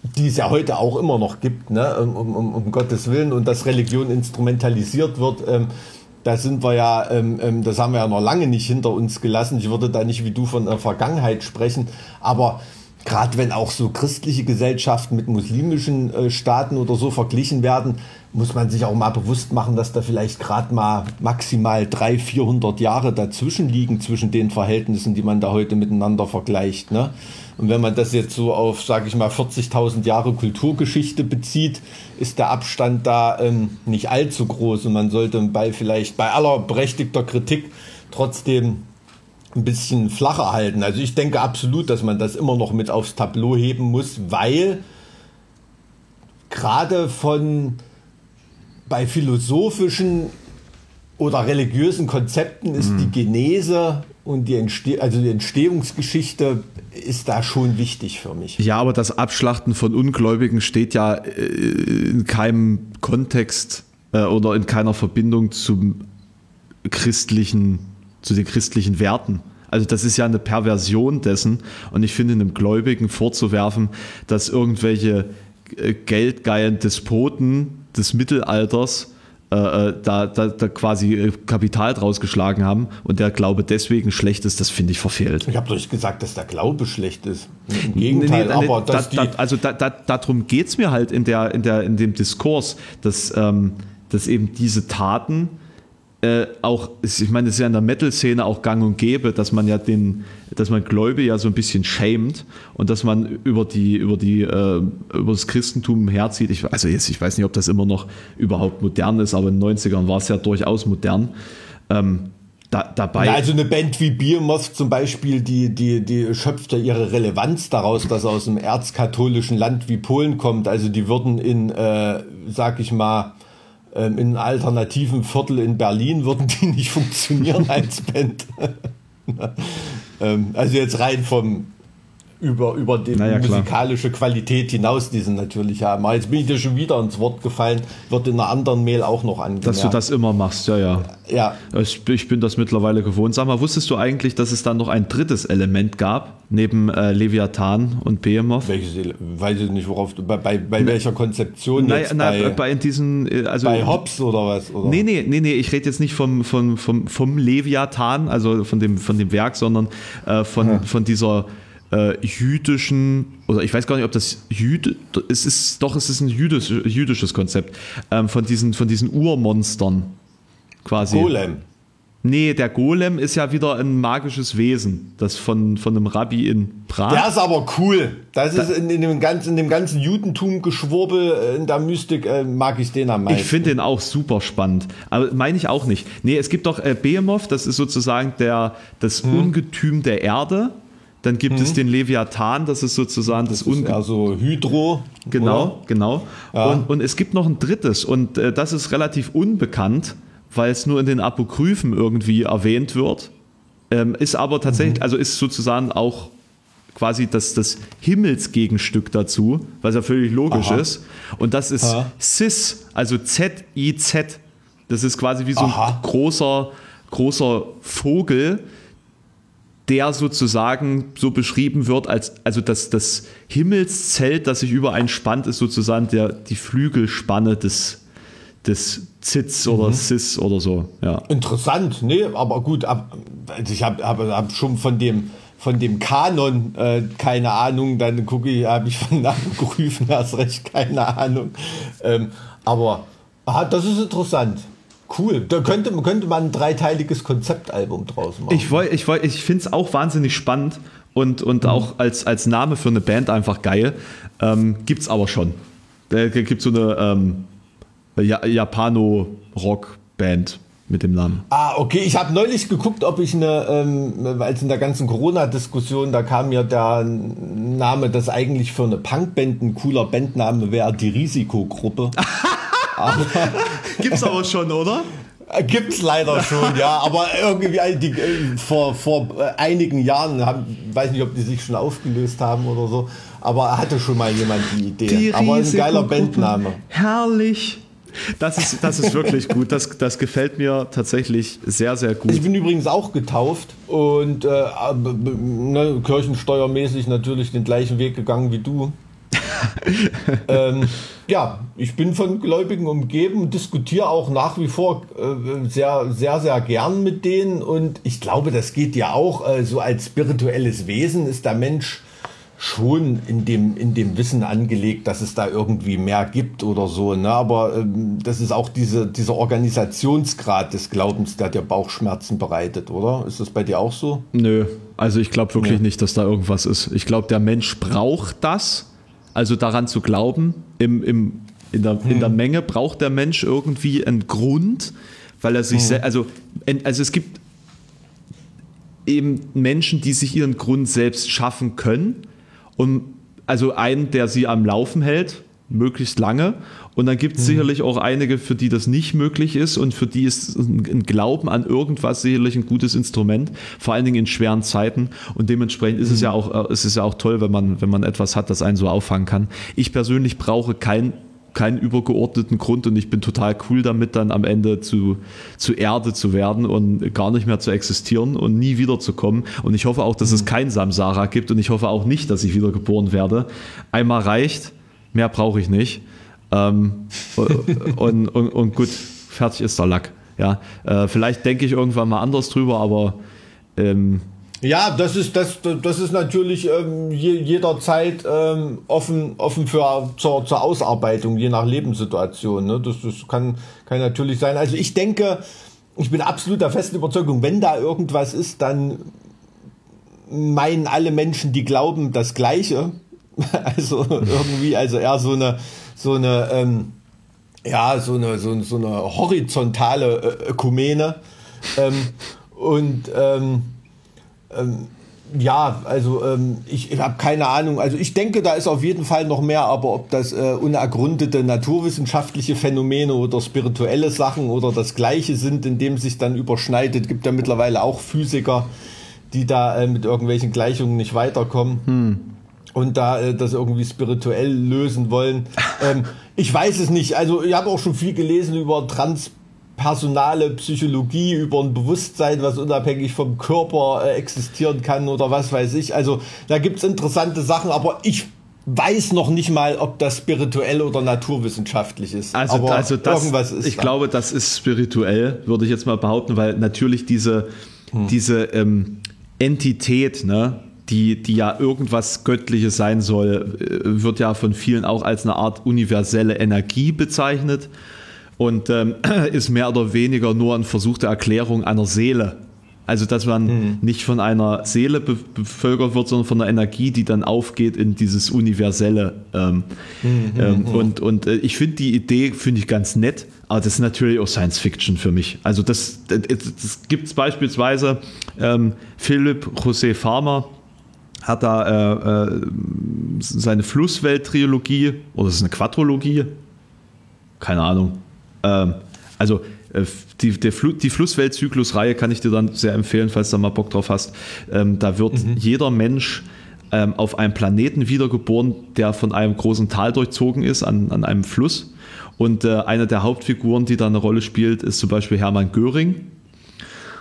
die es ja heute auch immer noch gibt, ne? um, um, um Gottes Willen, und dass Religion instrumentalisiert wird. Ähm, da sind wir ja, ähm, ähm, das haben wir ja noch lange nicht hinter uns gelassen. Ich würde da nicht wie du von der Vergangenheit sprechen, aber gerade wenn auch so christliche Gesellschaften mit muslimischen äh, Staaten oder so verglichen werden, muss man sich auch mal bewusst machen, dass da vielleicht gerade mal maximal 300, 400 Jahre dazwischen liegen, zwischen den Verhältnissen, die man da heute miteinander vergleicht. Ne? Und wenn man das jetzt so auf, sage ich mal, 40.000 Jahre Kulturgeschichte bezieht, ist der Abstand da ähm, nicht allzu groß. Und man sollte bei vielleicht bei aller berechtigter Kritik trotzdem ein bisschen flacher halten. Also ich denke absolut, dass man das immer noch mit aufs Tableau heben muss, weil gerade von bei philosophischen oder religiösen Konzepten ist mhm. die Genese und die, Entste also die Entstehungsgeschichte ist da schon wichtig für mich. Ja, aber das Abschlachten von Ungläubigen steht ja äh, in keinem Kontext äh, oder in keiner Verbindung zum christlichen, zu den christlichen Werten. Also das ist ja eine Perversion dessen und ich finde einem Gläubigen vorzuwerfen, dass irgendwelche äh, geldgeilen Despoten des Mittelalters äh, äh, da, da, da, quasi Kapital draus geschlagen haben und der Glaube deswegen schlecht ist, das finde ich verfehlt. Ich habe doch nicht gesagt, dass der Glaube schlecht ist. Im Gegenteil, nee, nee, aber da, da, also da, da, darum geht es mir halt in, der, in, der, in dem Diskurs, dass, ähm, dass eben diese Taten äh, auch, ich meine, es ist ja in der Metal-Szene auch gang und gäbe, dass man ja den, dass man Gläube ja so ein bisschen schämt und dass man über die, über die, äh, über das Christentum herzieht. Ich, also jetzt, ich weiß nicht, ob das immer noch überhaupt modern ist, aber in den 90ern war es ja durchaus modern. Ähm, da, dabei. Na, also eine Band wie Beermoth zum Beispiel, die, die, die schöpft ja ihre Relevanz daraus, dass er aus einem erzkatholischen Land wie Polen kommt. Also die würden in, äh, sag ich mal, ähm, in einem alternativen Viertel in Berlin würden die nicht funktionieren als Band. ähm, also jetzt rein vom über, über die naja, musikalische Qualität hinaus, die sie natürlich haben. Aber jetzt bin ich dir schon wieder ins Wort gefallen, wird in einer anderen Mail auch noch angemerkt. Dass du das immer machst, ja, ja. Ja. Ich, ich bin das mittlerweile gewohnt. Sag mal, wusstest du eigentlich, dass es dann noch ein drittes Element gab, neben äh, Leviathan und Behemoth? Welches, weiß ich nicht, worauf du, bei, bei, bei welcher Konzeption na, jetzt? Na, bei, bei diesen, äh, also, bei Hobbes oder was? Oder? Nee, nee, nee, nee, ich rede jetzt nicht vom, vom, vom, vom Leviathan, also von dem, von dem Werk, sondern äh, von, ja. von dieser äh, jüdischen, oder ich weiß gar nicht, ob das Jüd, es ist, doch, es ist ein jüdisch, jüdisches Konzept, ähm, von, diesen, von diesen Urmonstern quasi. Golem. Nee, der Golem ist ja wieder ein magisches Wesen, das von, von einem Rabbi in Prag. Der ist aber cool. Das ist in, in, dem, ganzen, in dem ganzen Judentum-Geschwurbel, äh, in der Mystik, äh, mag ich den am meisten. Ich finde den auch super spannend. Aber meine ich auch nicht. Nee, es gibt doch äh, Behemoth, das ist sozusagen der, das hm. Ungetüm der Erde. Dann gibt mhm. es den Leviathan, das ist sozusagen das, das ist Also Hydro. Genau, oder? genau. Ja. Und, und, es gibt noch ein drittes und äh, das ist relativ unbekannt, weil es nur in den Apokryphen irgendwie erwähnt wird. Ähm, ist aber tatsächlich, mhm. also ist sozusagen auch quasi das, das Himmelsgegenstück dazu, was ja völlig logisch Aha. ist. Und das ist Aha. Cis, also Z-I-Z. Das ist quasi wie so ein Aha. großer, großer Vogel, der sozusagen so beschrieben wird, als also das, das Himmelszelt, das sich über einen spannt, ist sozusagen der, die Flügelspanne des, des Zitz oder mhm. Cis oder so. Ja. Interessant, nee, aber gut, ab, also ich habe hab, hab schon von dem von dem Kanon äh, keine Ahnung, dann gucke ich, habe ich von nachgerufen, hast recht, keine Ahnung. Ähm, aber aha, das ist interessant. Cool. Da könnte, könnte man ein dreiteiliges Konzeptalbum draus machen. Ich, ich, ich finde es auch wahnsinnig spannend und, und mhm. auch als, als Name für eine Band einfach geil. Ähm, Gibt es aber schon. Da gibt so eine ähm, Japano-Rock-Band mit dem Namen. Ah, okay. Ich habe neulich geguckt, ob ich eine, ähm, weil es in der ganzen Corona-Diskussion, da kam mir der Name, das eigentlich für eine Punkband ein cooler Bandname wäre, die Risikogruppe. Gibt es aber schon, oder? Gibt es leider schon, ja. Aber irgendwie die, vor, vor einigen Jahren, haben, weiß nicht, ob die sich schon aufgelöst haben oder so, aber hatte schon mal jemand die Idee. Die aber ein geiler Bandname. Herrlich. Das ist, das ist wirklich gut. Das, das gefällt mir tatsächlich sehr, sehr gut. Ich bin übrigens auch getauft und äh, ne, kirchensteuermäßig natürlich den gleichen Weg gegangen wie du. ähm, ja, ich bin von Gläubigen umgeben und diskutiere auch nach wie vor äh, sehr, sehr, sehr gern mit denen. Und ich glaube, das geht ja auch. Äh, so als spirituelles Wesen ist der Mensch schon in dem, in dem Wissen angelegt, dass es da irgendwie mehr gibt oder so. Ne? Aber ähm, das ist auch diese, dieser Organisationsgrad des Glaubens, der dir Bauchschmerzen bereitet, oder? Ist das bei dir auch so? Nö, also ich glaube wirklich ja. nicht, dass da irgendwas ist. Ich glaube, der Mensch braucht das also daran zu glauben, im, im, in, der, hm. in der Menge braucht der Mensch irgendwie einen Grund, weil er sich, hm. also, also es gibt eben Menschen, die sich ihren Grund selbst schaffen können und also einen, der sie am Laufen hält, möglichst lange. Und dann gibt es mhm. sicherlich auch einige, für die das nicht möglich ist und für die ist ein Glauben an irgendwas sicherlich ein gutes Instrument, vor allen Dingen in schweren Zeiten. Und dementsprechend ist es mhm. ja auch, äh, ist es ja auch toll, wenn man, wenn man etwas hat, das einen so auffangen kann. Ich persönlich brauche kein keinen übergeordneten Grund und ich bin total cool damit, dann am Ende zu, zu Erde zu werden und gar nicht mehr zu existieren und nie wiederzukommen. Und ich hoffe auch, dass es mhm. kein Samsara gibt und ich hoffe auch nicht, dass ich wieder geboren werde. Einmal reicht, mehr brauche ich nicht. Ähm, und, und, und, gut, fertig ist der Lack. Ja, äh, vielleicht denke ich irgendwann mal anders drüber, aber ähm, ja, das ist, das, das ist natürlich ähm, je, jederzeit ähm, offen, offen für, zur, zur Ausarbeitung, je nach Lebenssituation. Ne? Das, das kann, kann natürlich sein. Also ich denke, ich bin absolut der festen Überzeugung, wenn da irgendwas ist, dann meinen alle Menschen, die glauben, das Gleiche. Also irgendwie, also eher so eine, so eine, ähm, ja, so eine, so, so eine horizontale Ökumene. Ähm, und ähm, ähm, ja, also ähm, ich, ich habe keine Ahnung. Also ich denke, da ist auf jeden Fall noch mehr, aber ob das äh, unergründete naturwissenschaftliche Phänomene oder spirituelle Sachen oder das Gleiche sind, in dem sich dann überschneidet, gibt ja mittlerweile auch Physiker, die da äh, mit irgendwelchen Gleichungen nicht weiterkommen. Hm und da äh, das irgendwie spirituell lösen wollen. Ähm, ich weiß es nicht. Also ich habe auch schon viel gelesen über transpersonale Psychologie, über ein Bewusstsein, was unabhängig vom Körper äh, existieren kann oder was weiß ich. Also da gibt's interessante Sachen, aber ich weiß noch nicht mal, ob das spirituell oder naturwissenschaftlich ist. Also, aber also das, irgendwas ist ich da. glaube, das ist spirituell, würde ich jetzt mal behaupten, weil natürlich diese, hm. diese ähm, Entität, ne, die, die ja irgendwas Göttliches sein soll, äh, wird ja von vielen auch als eine Art universelle Energie bezeichnet und ähm, ist mehr oder weniger nur ein Versuch der Erklärung einer Seele. Also, dass man mhm. nicht von einer Seele be bevölkert wird, sondern von einer Energie, die dann aufgeht in dieses Universelle. Ähm, mhm. ähm, mhm. und und äh, ich finde die Idee, finde ich ganz nett, aber das ist natürlich auch Science Fiction für mich. Also, das, das, das gibt es beispielsweise ähm, Philipp José Farmer, hat da äh, äh, seine Flusswelt-Trilogie, oder ist es eine Quadrologie? Keine Ahnung. Ähm, also äh, die, der Fl die Flusswelt-Zyklus-Reihe kann ich dir dann sehr empfehlen, falls du da mal Bock drauf hast. Ähm, da wird mhm. jeder Mensch ähm, auf einem Planeten wiedergeboren, der von einem großen Tal durchzogen ist, an, an einem Fluss. Und äh, eine der Hauptfiguren, die da eine Rolle spielt, ist zum Beispiel Hermann Göring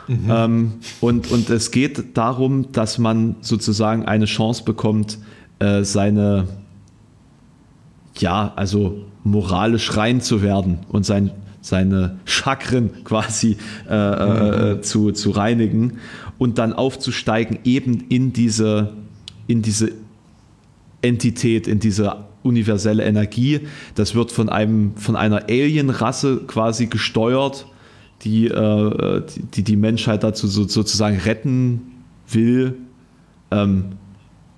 Mhm. Ähm, und, und es geht darum, dass man sozusagen eine Chance bekommt, äh, seine, ja, also moralisch rein zu werden und sein, seine Chakren quasi äh, äh, mhm. zu, zu reinigen und dann aufzusteigen eben in diese, in diese Entität, in diese universelle Energie. Das wird von einem, von einer Alien-Rasse quasi gesteuert die, äh, die, die Menschheit dazu so, sozusagen retten will. Ähm,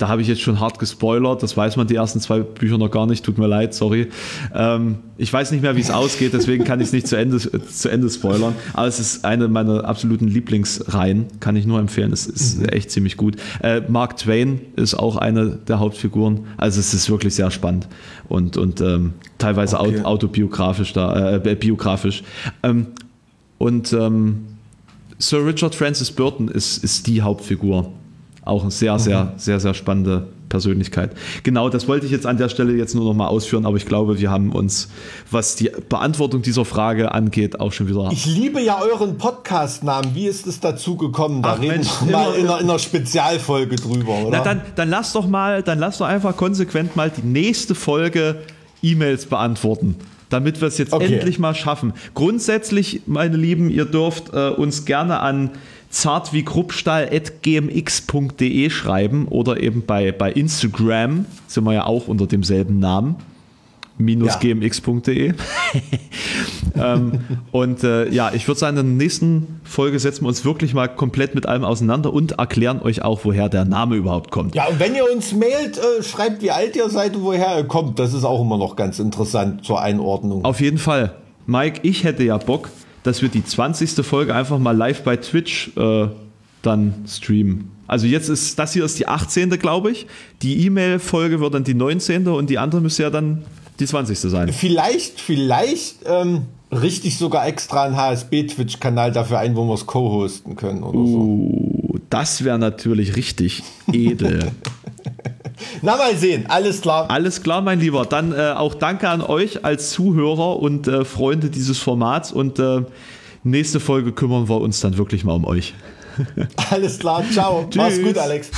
da habe ich jetzt schon hart gespoilert, das weiß man die ersten zwei Bücher noch gar nicht, tut mir leid, sorry. Ähm, ich weiß nicht mehr, wie es ausgeht, deswegen kann ich es nicht zu Ende, zu Ende spoilern, aber es ist eine meiner absoluten Lieblingsreihen, kann ich nur empfehlen, es ist mhm. echt ziemlich gut. Äh, Mark Twain ist auch eine der Hauptfiguren, also es ist wirklich sehr spannend und, und ähm, teilweise okay. autobiografisch da, äh, biografisch. Ähm, und ähm, Sir Richard Francis Burton ist, ist die Hauptfigur. Auch eine sehr, sehr, mhm. sehr, sehr spannende Persönlichkeit. Genau, das wollte ich jetzt an der Stelle jetzt nur noch mal ausführen, aber ich glaube, wir haben uns, was die Beantwortung dieser Frage angeht, auch schon wieder. Ich liebe ja euren Podcast-Namen. Wie ist es dazu gekommen? Da Ach, reden Mensch, wir mal in einer, in einer, Spezialfolge drüber, oder? Na, dann, dann lass doch mal, dann lass doch einfach konsequent mal die nächste Folge E-Mails beantworten damit wir es jetzt okay. endlich mal schaffen. Grundsätzlich, meine Lieben, ihr dürft äh, uns gerne an zartwiekruppstahl.gmx.de schreiben oder eben bei, bei Instagram, sind wir ja auch unter demselben Namen gmx.de. ähm, und äh, ja, ich würde sagen, in der nächsten Folge setzen wir uns wirklich mal komplett mit allem auseinander und erklären euch auch, woher der Name überhaupt kommt. Ja, und wenn ihr uns mailt, äh, schreibt, wie alt ihr seid und woher ihr kommt. Das ist auch immer noch ganz interessant zur Einordnung. Auf jeden Fall. Mike, ich hätte ja Bock, dass wir die 20. Folge einfach mal live bei Twitch äh, dann streamen. Also jetzt ist, das hier ist die 18. glaube ich. Die E-Mail-Folge wird dann die 19. und die andere müsste ja dann die 20. sein. Vielleicht, vielleicht ähm, richte ich sogar extra einen HSB-Twitch-Kanal dafür ein, wo wir es co-hosten können oder so. Uh, das wäre natürlich richtig edel. Na, mal sehen, alles klar. Alles klar, mein Lieber. Dann äh, auch danke an euch als Zuhörer und äh, Freunde dieses Formats und äh, nächste Folge kümmern wir uns dann wirklich mal um euch. Alles klar, ciao. Mach's gut, Alex.